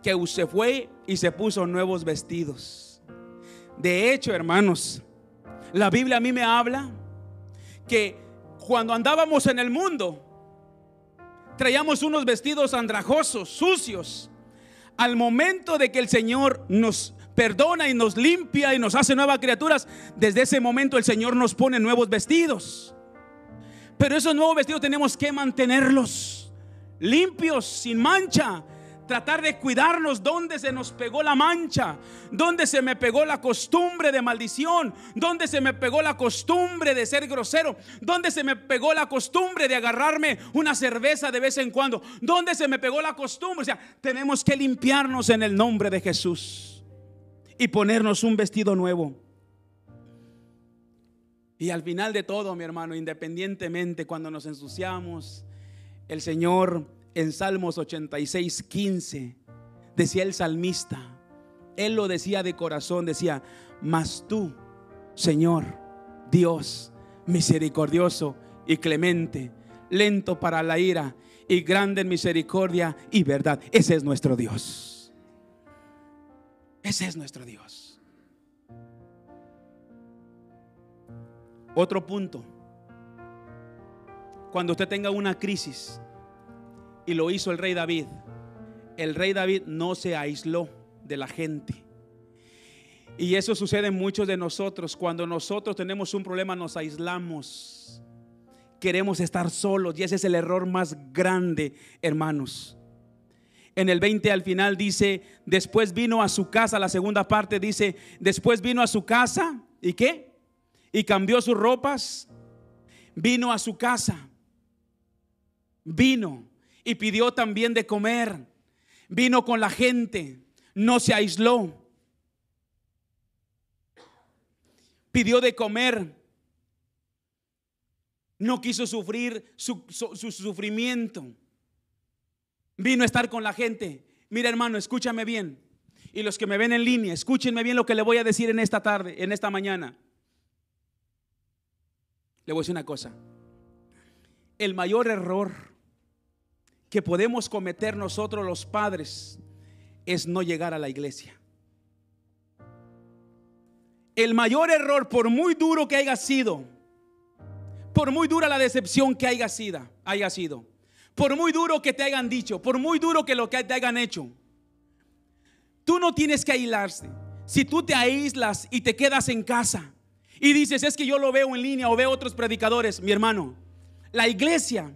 S1: que se fue y se puso nuevos vestidos. De hecho, hermanos, la Biblia a mí me habla que cuando andábamos en el mundo, traíamos unos vestidos andrajosos, sucios. Al momento de que el Señor nos perdona y nos limpia y nos hace nuevas criaturas, desde ese momento el Señor nos pone nuevos vestidos. Pero esos nuevos vestidos tenemos que mantenerlos limpios, sin mancha. Tratar de cuidarnos donde se nos pegó la mancha, donde se me pegó la costumbre de maldición, donde se me pegó la costumbre de ser grosero, donde se me pegó la costumbre de agarrarme una cerveza de vez en cuando, donde se me pegó la costumbre. O sea, tenemos que limpiarnos en el nombre de Jesús y ponernos un vestido nuevo. Y al final de todo, mi hermano, independientemente cuando nos ensuciamos, el Señor en Salmos 86, 15, decía el salmista, él lo decía de corazón, decía, mas tú, Señor, Dios, misericordioso y clemente, lento para la ira y grande en misericordia y verdad. Ese es nuestro Dios. Ese es nuestro Dios. Otro punto. Cuando usted tenga una crisis, y lo hizo el rey David, el rey David no se aisló de la gente. Y eso sucede en muchos de nosotros. Cuando nosotros tenemos un problema nos aislamos. Queremos estar solos y ese es el error más grande, hermanos en el 20 al final dice, después vino a su casa, la segunda parte dice, después vino a su casa, ¿y qué? Y cambió sus ropas, vino a su casa, vino y pidió también de comer, vino con la gente, no se aisló, pidió de comer, no quiso sufrir su, su sufrimiento Vino a estar con la gente. Mira hermano, escúchame bien. Y los que me ven en línea, escúchenme bien lo que le voy a decir en esta tarde, en esta mañana. Le voy a decir una cosa. El mayor error que podemos cometer nosotros los padres es no llegar a la iglesia. El mayor error, por muy duro que haya sido, por muy dura la decepción que haya sido, haya sido, por muy duro que te hayan dicho, por muy duro que lo que te hayan hecho, tú no tienes que aislarse. Si tú te aíslas y te quedas en casa y dices, es que yo lo veo en línea o veo otros predicadores, mi hermano, la iglesia,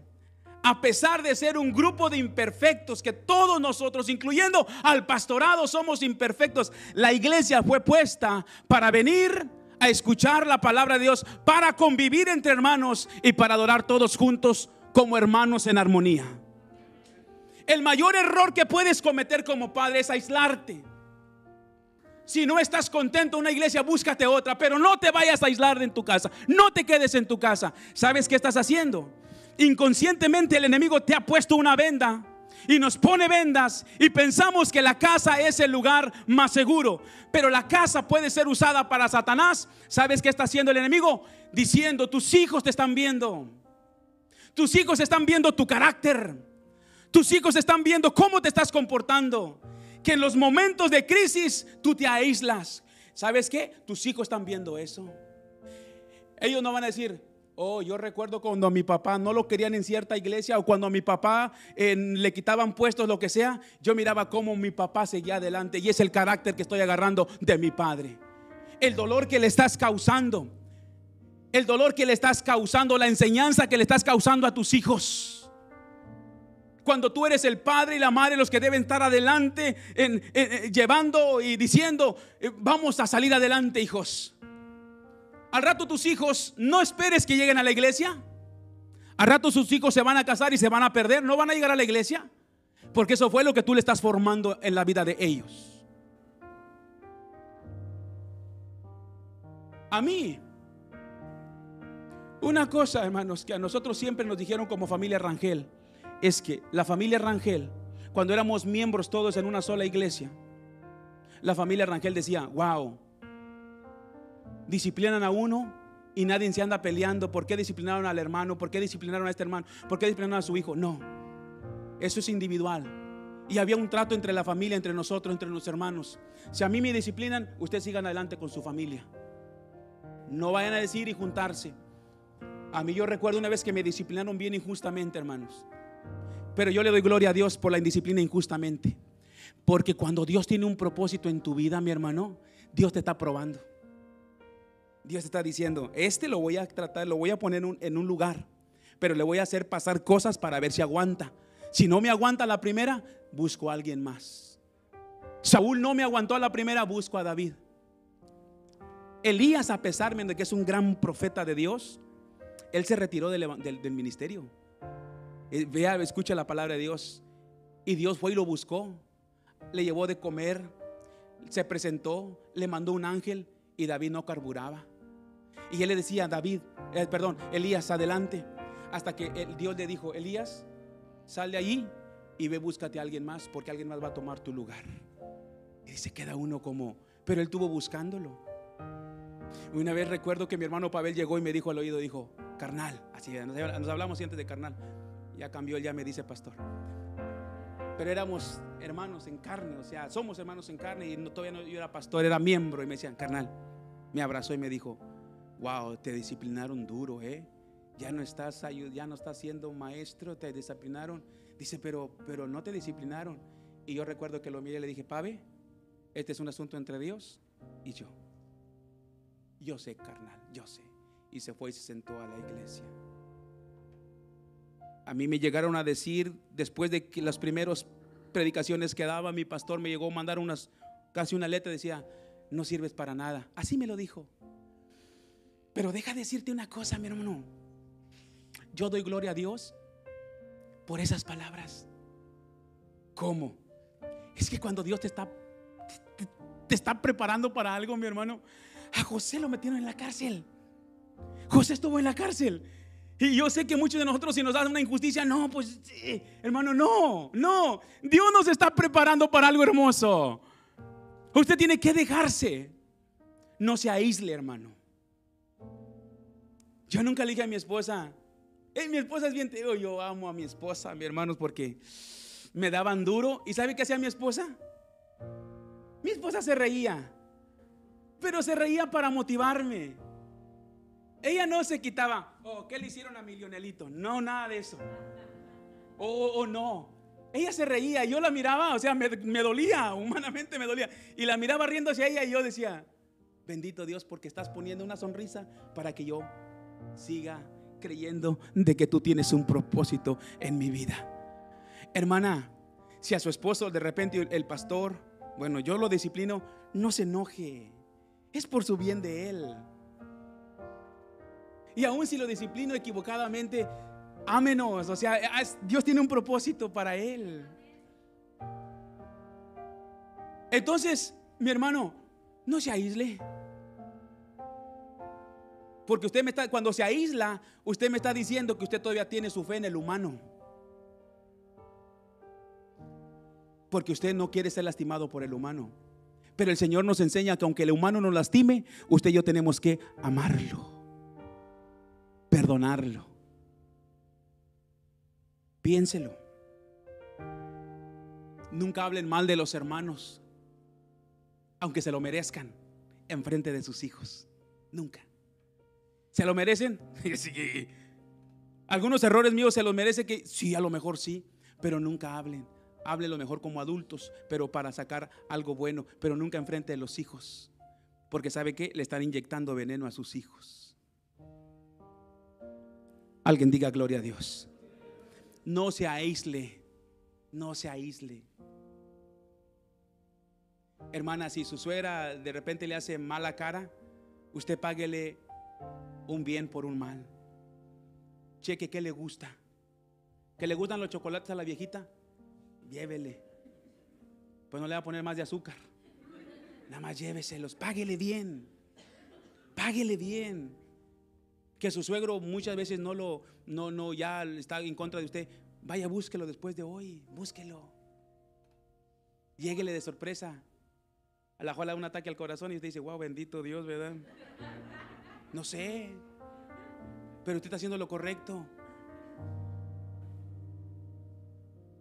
S1: a pesar de ser un grupo de imperfectos, que todos nosotros, incluyendo al pastorado, somos imperfectos, la iglesia fue puesta para venir a escuchar la palabra de Dios, para convivir entre hermanos y para adorar todos juntos como hermanos en armonía. El mayor error que puedes cometer como padre es aislarte. Si no estás contento en una iglesia, búscate otra, pero no te vayas a aislar en tu casa. No te quedes en tu casa. ¿Sabes qué estás haciendo? Inconscientemente el enemigo te ha puesto una venda y nos pone vendas y pensamos que la casa es el lugar más seguro. Pero la casa puede ser usada para Satanás. ¿Sabes qué está haciendo el enemigo? Diciendo, tus hijos te están viendo. Tus hijos están viendo tu carácter. Tus hijos están viendo cómo te estás comportando. Que en los momentos de crisis tú te aíslas. ¿Sabes qué? Tus hijos están viendo eso. Ellos no van a decir, oh, yo recuerdo cuando a mi papá no lo querían en cierta iglesia o cuando a mi papá le quitaban puestos, lo que sea. Yo miraba cómo mi papá seguía adelante y es el carácter que estoy agarrando de mi padre. el dolor que le estás causando, el dolor que le estás causando, la enseñanza que le estás causando a tus hijos. Cuando tú eres el padre y la madre los que deben estar adelante, en, llevando y diciendo, eh, vamos a salir adelante, hijos. Al rato tus hijos, no esperes que lleguen a la iglesia. Al rato sus hijos se van a casar y se van a perder, no van a llegar a la iglesia. Porque eso fue lo que tú le estás formando en la vida de ellos. A mí, una cosa, hermanos, que a nosotros siempre nos dijeron como familia Rangel, es que la familia Rangel, cuando éramos miembros todos en una sola iglesia, la familia Rangel decía, wow, disciplinan a uno y nadie se anda peleando. ¿Por qué disciplinaron al hermano? ¿Por qué disciplinaron a este hermano? ¿Por qué disciplinaron a su hijo? No, eso es individual. Y había un trato entre la familia, entre nosotros, entre los hermanos. Si a mí me disciplinan, ustedes sigan adelante con su familia. No vayan a decir y juntarse. A mí yo recuerdo una vez que me disciplinaron bien injustamente, hermanos. Pero yo le doy gloria a Dios por la indisciplina injustamente. Porque cuando Dios tiene un propósito en tu vida, mi hermano, Dios te está probando. Dios te está diciendo, este lo voy a tratar, lo voy a poner en un lugar, pero le voy a hacer pasar cosas para ver si aguanta. Si no me aguanta la primera, busco a alguien más. Saúl no me aguantó a la primera, busco a David. Elías, a pesar de que es un gran profeta de Dios, él se retiró del, ministerio. Eh, vea, escucha la palabra de Dios. Y Dios fue y lo buscó. Le llevó de comer. Se presentó. Le mandó un ángel. Y David no carburaba. Y él le decía, David, eh, perdón, Elías, adelante. Hasta que el Dios le dijo, Elías, sal de allí y ve, búscate a alguien más, porque alguien más va a tomar tu lugar. Y se queda uno como, pero él tuvo buscándolo. Una vez recuerdo que mi hermano Pavel llegó y me dijo al oído, dijo, carnal, así nos hablamos antes de carnal. Ya cambió, ya me dice pastor. Pero éramos hermanos en carne, o sea, somos hermanos en carne y todavía no, yo era pastor, era miembro y me decían, carnal, me abrazó y me dijo, wow, te disciplinaron duro, ¿eh? Ya no estás, ya no estás siendo maestro, te disciplinaron. Dice, pero, pero no te disciplinaron. Y yo recuerdo que lo miré y le dije, Pave, este es un asunto entre Dios y yo. Yo sé, carnal, yo sé. Y se fue y se sentó a la iglesia. A mí me llegaron a decir, después de que las primeras predicaciones que daba, mi pastor me llegó a mandar unas, casi una letra, decía, no sirves para nada. Así me lo dijo. Pero deja decirte una cosa, mi hermano. Yo doy gloria a Dios por esas palabras. ¿Cómo? Es que cuando Dios te está, te, está preparando para algo, mi hermano, a José lo metieron en la cárcel. José estuvo en la cárcel. Y yo sé que muchos de nosotros si nos dan una injusticia, no, pues hermano, no, no. Dios nos está preparando para algo hermoso. Usted tiene que dejarse. No se aísle, hermano. Yo nunca le dije a mi esposa, mi esposa es bien, te yo amo a mi esposa, mi hermanos, porque me daban duro. ¿Y sabe qué hacía mi esposa? Mi esposa se reía, pero se reía para motivarme. Ella no se quitaba, oh, ¿qué le hicieron a mi Lionelito? No, nada de eso. Oh, oh, no. Ella se reía, yo la miraba, o sea, me, me dolía, humanamente me dolía. Y la miraba riendo hacia ella y yo decía, bendito Dios, porque estás poniendo una sonrisa para que yo siga creyendo de que tú tienes un propósito en mi vida. Hermana, si a su esposo de repente el pastor, bueno, yo lo disciplino, no se enoje. Es por su bien de él. Y aún si lo disciplino equivocadamente, ámenos. O sea, Dios tiene un propósito para él. Entonces, mi hermano, no se aísle. Porque usted me está, cuando se aísla, usted me está diciendo que usted todavía tiene su fe en el humano. Porque usted no quiere ser lastimado por el humano. Pero el Señor nos enseña que aunque el humano nos lastime, usted y yo tenemos que amarlo, perdonarlo. Piénselo. Nunca hablen mal de los hermanos, aunque se lo merezcan, en frente de sus hijos. Nunca. ¿Se lo merecen? Algunos errores míos se los merece que sí, a lo mejor sí, pero nunca hablen. Hablen lo mejor como adultos, pero para sacar algo bueno, pero nunca enfrente de los hijos. Porque sabe que le están inyectando veneno a sus hijos. Alguien diga gloria a Dios. No se aísle, no se aísle. Hermana, si su suegra de repente le hace mala cara, usted páguele un bien por un mal. Cheque qué le gusta. ¿Que le gustan los chocolates a la viejita? Llévele. Pues no le va a poner más de azúcar. Nada más lléveselos, páguele bien. Páguele bien. Que su suegro muchas veces no lo, no, no, ya está en contra de usted. Vaya, búsquelo después de hoy, búsquelo. Lléguele de sorpresa. A la da un ataque al corazón y usted dice, wow, bendito Dios, ¿verdad? No sé. Pero usted está haciendo lo correcto.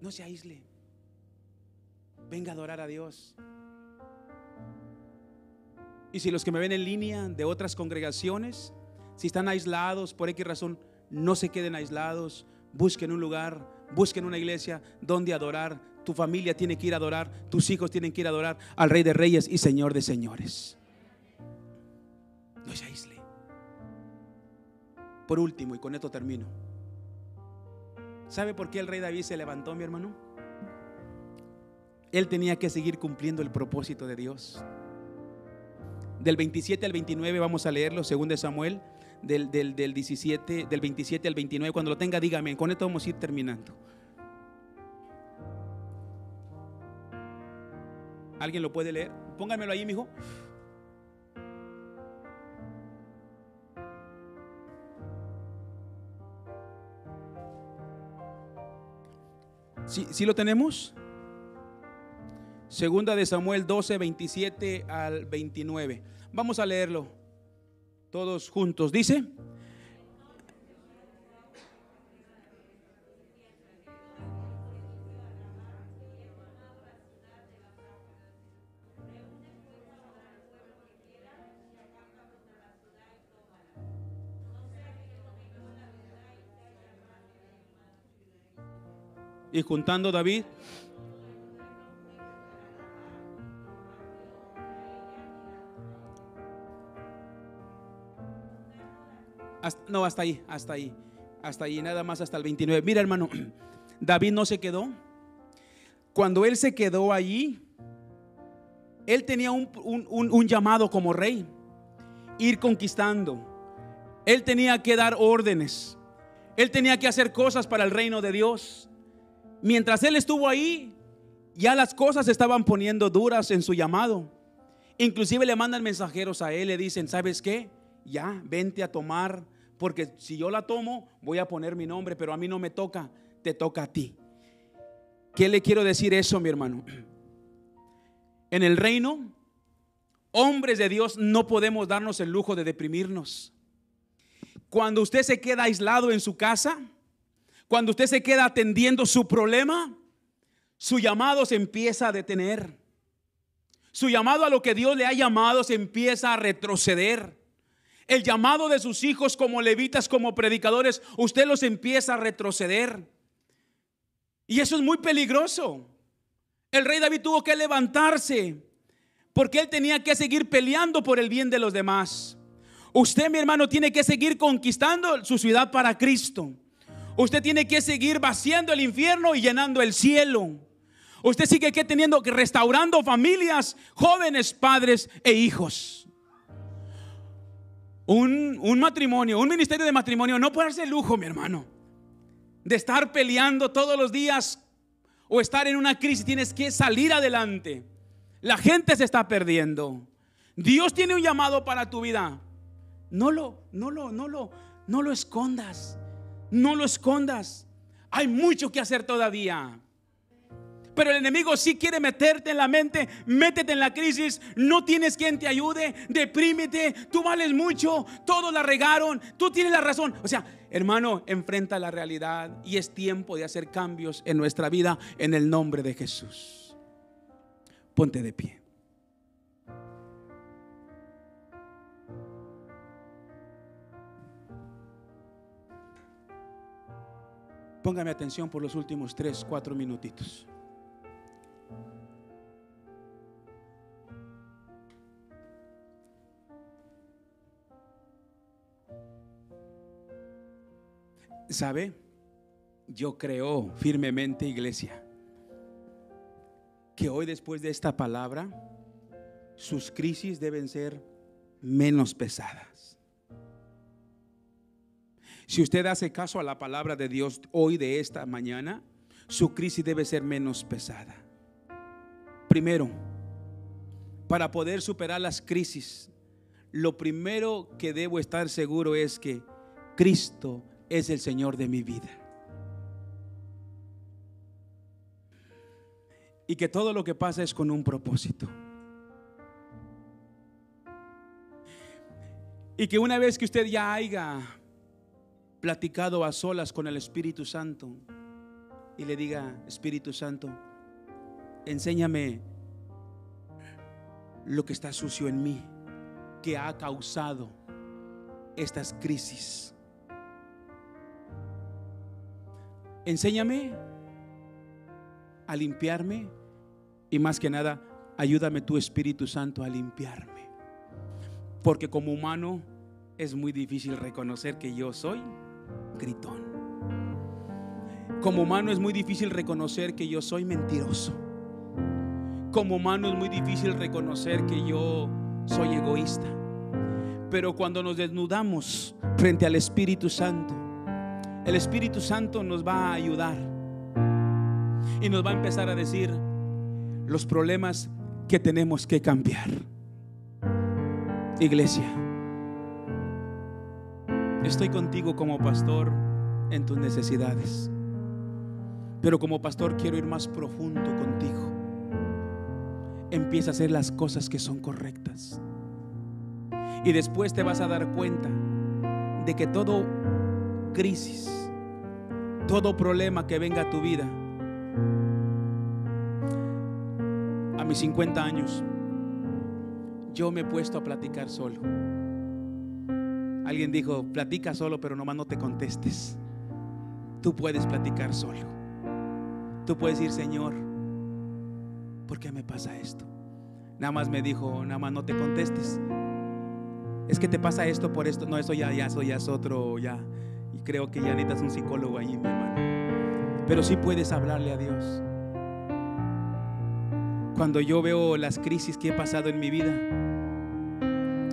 S1: No se aísle. Venga a adorar a Dios. Y si los que me ven en línea de otras congregaciones, si están aislados por X razón, no se queden aislados. Busquen un lugar, busquen una iglesia donde adorar. Tu familia tiene que ir a adorar, tus hijos tienen que ir a adorar al Rey de Reyes y Señor de Señores. No se aísle. Por último, y con esto termino. ¿Sabe por qué el rey David se levantó, mi hermano? Él tenía que seguir cumpliendo el propósito de Dios. Del 27 al 29 vamos a leerlo, según de Samuel, del, del, del 17, del 27 al 29. Cuando lo tenga, dígame. Con esto vamos a ir terminando. ¿Alguien lo puede leer? Pónganmelo ahí, mijo. ¿Sí, lo tenemos? Segunda de Samuel 12, 27 al 29. Vamos a leerlo todos juntos. Dice, y juntando David. No, hasta ahí, hasta ahí, hasta ahí, nada más hasta el 29. Mira hermano, David no se quedó. Cuando él se quedó allí, él tenía un, llamado como rey, ir conquistando. Él tenía que dar órdenes. Él tenía que hacer cosas para el reino de Dios mientras él estuvo ahí, ya las cosas estaban poniendo duras en su llamado. Inclusive le mandan mensajeros a él, le dicen, ¿sabes qué? Ya, vente a tomar, porque si yo la tomo, voy a poner mi nombre, pero a mí no me toca, te toca a ti. ¿Qué le quiero decir eso, mi hermano? En el reino, hombres de Dios, no podemos darnos el lujo de deprimirnos. Cuando usted se queda aislado en su casa, cuando usted se queda atendiendo su problema, su llamado se empieza a detener. Su llamado a lo que Dios le ha llamado se empieza a retroceder. El llamado de sus hijos como levitas, como predicadores, usted los empieza a retroceder. Y eso es muy peligroso. El rey David tuvo que levantarse porque él tenía que seguir peleando por el bien de los demás. Usted, mi hermano, tiene que seguir conquistando su ciudad para Cristo. Usted tiene que seguir vaciando el infierno y llenando el cielo. Usted sigue que teniendo que restaurando familias, jóvenes, padres e hijos. Un, un, matrimonio, un ministerio de matrimonio no puede darse lujo, mi hermano, de estar peleando todos los días o estar en una crisis. Tienes que salir adelante. La gente se está perdiendo. Dios tiene un llamado para tu vida. No lo, no lo, no lo, no lo escondas. No lo escondas. Hay mucho que hacer todavía. Pero el enemigo sí quiere meterte en la mente, métete en la crisis, no tienes quien te ayude, deprímete, tú vales mucho, todos la regaron, tú tienes la razón. O sea, hermano, enfrenta la realidad y es tiempo de hacer cambios en nuestra vida en el nombre de Jesús. Ponte de pie. Póngame atención por los últimos tres, cuatro minutitos. ¿Sabe? Yo creo firmemente, iglesia, que hoy después de esta palabra, sus crisis deben ser menos pesadas. Si usted hace caso a la palabra de Dios hoy de esta mañana, su crisis debe ser menos pesada. Primero, para poder superar las crisis, lo primero que debo estar seguro es que Cristo es el Señor de mi vida. Y que todo lo que pasa es con un propósito. Y que una vez que usted ya haya platicado a solas con el Espíritu Santo y le diga, Espíritu Santo, enséñame lo que está sucio en mí, que ha causado estas crisis. Enséñame a limpiarme y más que nada, ayúdame tu Espíritu Santo a limpiarme. Porque como humano es muy difícil reconocer que yo soy gritón. Como humano es muy difícil reconocer que yo soy mentiroso. Como humano es muy difícil reconocer que yo soy egoísta. Pero cuando nos desnudamos frente al Espíritu Santo, el Espíritu Santo nos va a ayudar y nos va a empezar a decir los problemas que tenemos que cambiar. Iglesia, estoy contigo como pastor en tus necesidades, pero como pastor quiero ir más profundo contigo. Empieza a hacer las cosas que son correctas. Y después te vas a dar cuenta de que todo crisis, todo problema que venga a tu vida, a mis 50 años, yo me he puesto a platicar solo. Alguien dijo, platica solo, pero nomás no te contestes. Tú puedes platicar solo. Tú puedes decir, Señor, ¿por qué me pasa esto? Nada más me dijo, nada más no te contestes. Es que te pasa esto por esto. No, eso ya, ya, ya es otro, ya. Y creo que ya necesitas un psicólogo ahí, mi hermano. Pero sí puedes hablarle a Dios. Cuando yo veo las crisis que he pasado en mi vida,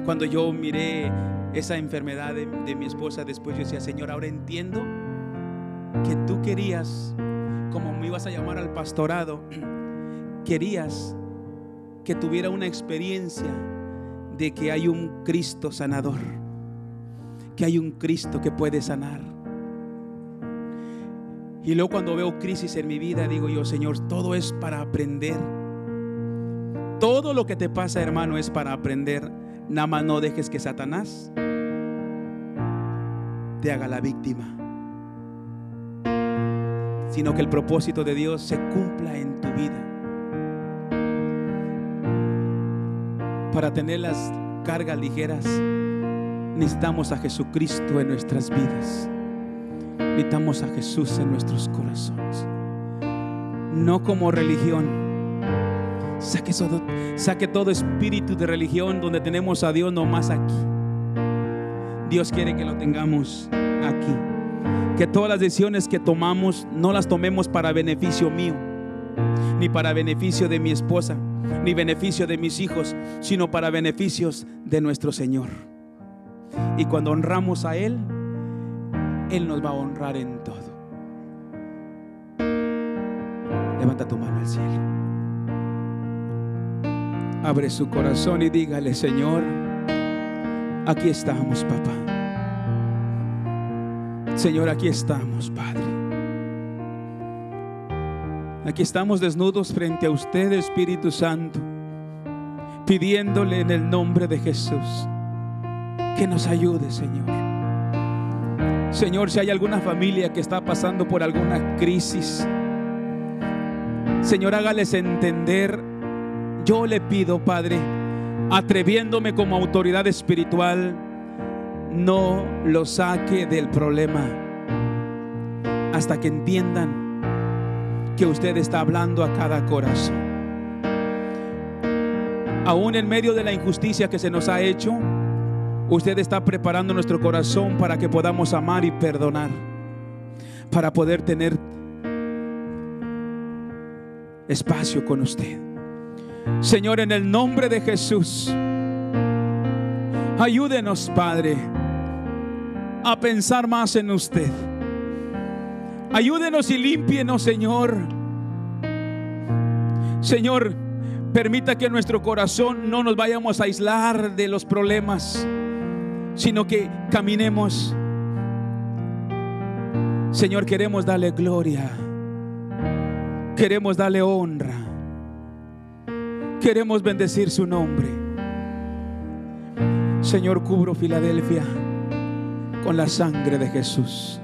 S1: cuando yo miré esa enfermedad de, de mi esposa, después yo decía, Señor, ahora entiendo que tú querías, como me ibas a llamar al pastorado, querías que tuviera una experiencia de que hay un Cristo sanador, que hay un Cristo que puede sanar. Y luego cuando veo crisis en mi vida, digo yo, Señor, todo es para aprender. Todo lo que te pasa, hermano, es para aprender. Nada más no dejes que Satanás te haga la víctima, sino que el propósito de Dios se cumpla en tu vida. Para tener las cargas ligeras, necesitamos a Jesucristo en nuestras vidas. Necesitamos a Jesús en nuestros corazones. No como religión. Saque todo, saque todo espíritu de religión donde tenemos a Dios nomás aquí. Dios quiere que lo tengamos aquí. Que todas las decisiones que tomamos no las tomemos para beneficio mío, ni para beneficio de mi esposa, ni beneficio de mis hijos, sino para beneficios de nuestro Señor. Y cuando honramos a Él, Él nos va a honrar en todo. Levanta tu mano al cielo. Abre su corazón y dígale, Señor, aquí estamos, papá. Señor, aquí estamos, Padre. Aquí estamos desnudos frente a usted, Espíritu Santo, pidiéndole en el nombre de Jesús que nos ayude, Señor. Señor, si hay alguna familia que está pasando por alguna crisis, Señor, hágales entender. Yo le pido, Padre, atreviéndome como autoridad espiritual, no lo saque del problema hasta que entiendan que usted está hablando a cada corazón. Aún en medio de la injusticia que se nos ha hecho, usted está preparando nuestro corazón para que podamos amar y perdonar. para poder tener espacio con usted. Señor, en el nombre de Jesús, ayúdenos, Padre, a pensar más en usted. Ayúdenos y límpienos, Señor. Señor, permita que nuestro corazón no nos vayamos a aislar de los problemas, sino que caminemos. Señor, queremos darle gloria. Queremos darle honra. Queremos bendecir su nombre. Señor, cubro Filadelfia con la sangre de Jesús.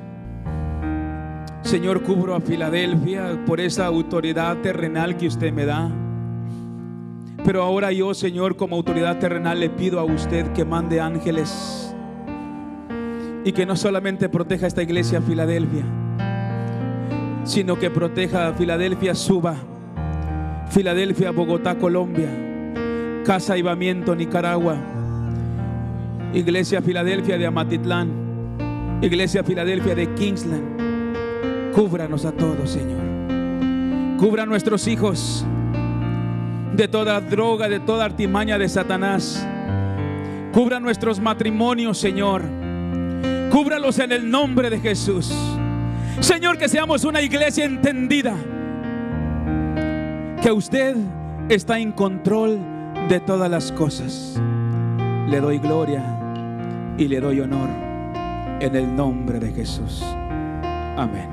S1: Señor, cubro a Filadelfia por esa autoridad terrenal que usted me da. Pero ahora yo, Señor, como autoridad terrenal le pido a usted que mande ángeles y que no solamente proteja esta iglesia Filadelfia, sino que proteja a Filadelfia Suba, Filadelfia Bogotá, Colombia, Casa Ibamiento, Nicaragua, Iglesia Filadelfia de Amatitlán, Iglesia Filadelfia de Kingsland. Cúbranos a todos, Señor. Cubra a nuestros hijos de toda droga, de toda artimaña de Satanás. Cubra nuestros matrimonios, Señor. Cúbralos en el nombre de Jesús. Señor, que seamos una iglesia entendida. Que usted está en control de todas las cosas. Le doy gloria y le doy honor en el nombre de Jesús. Amén.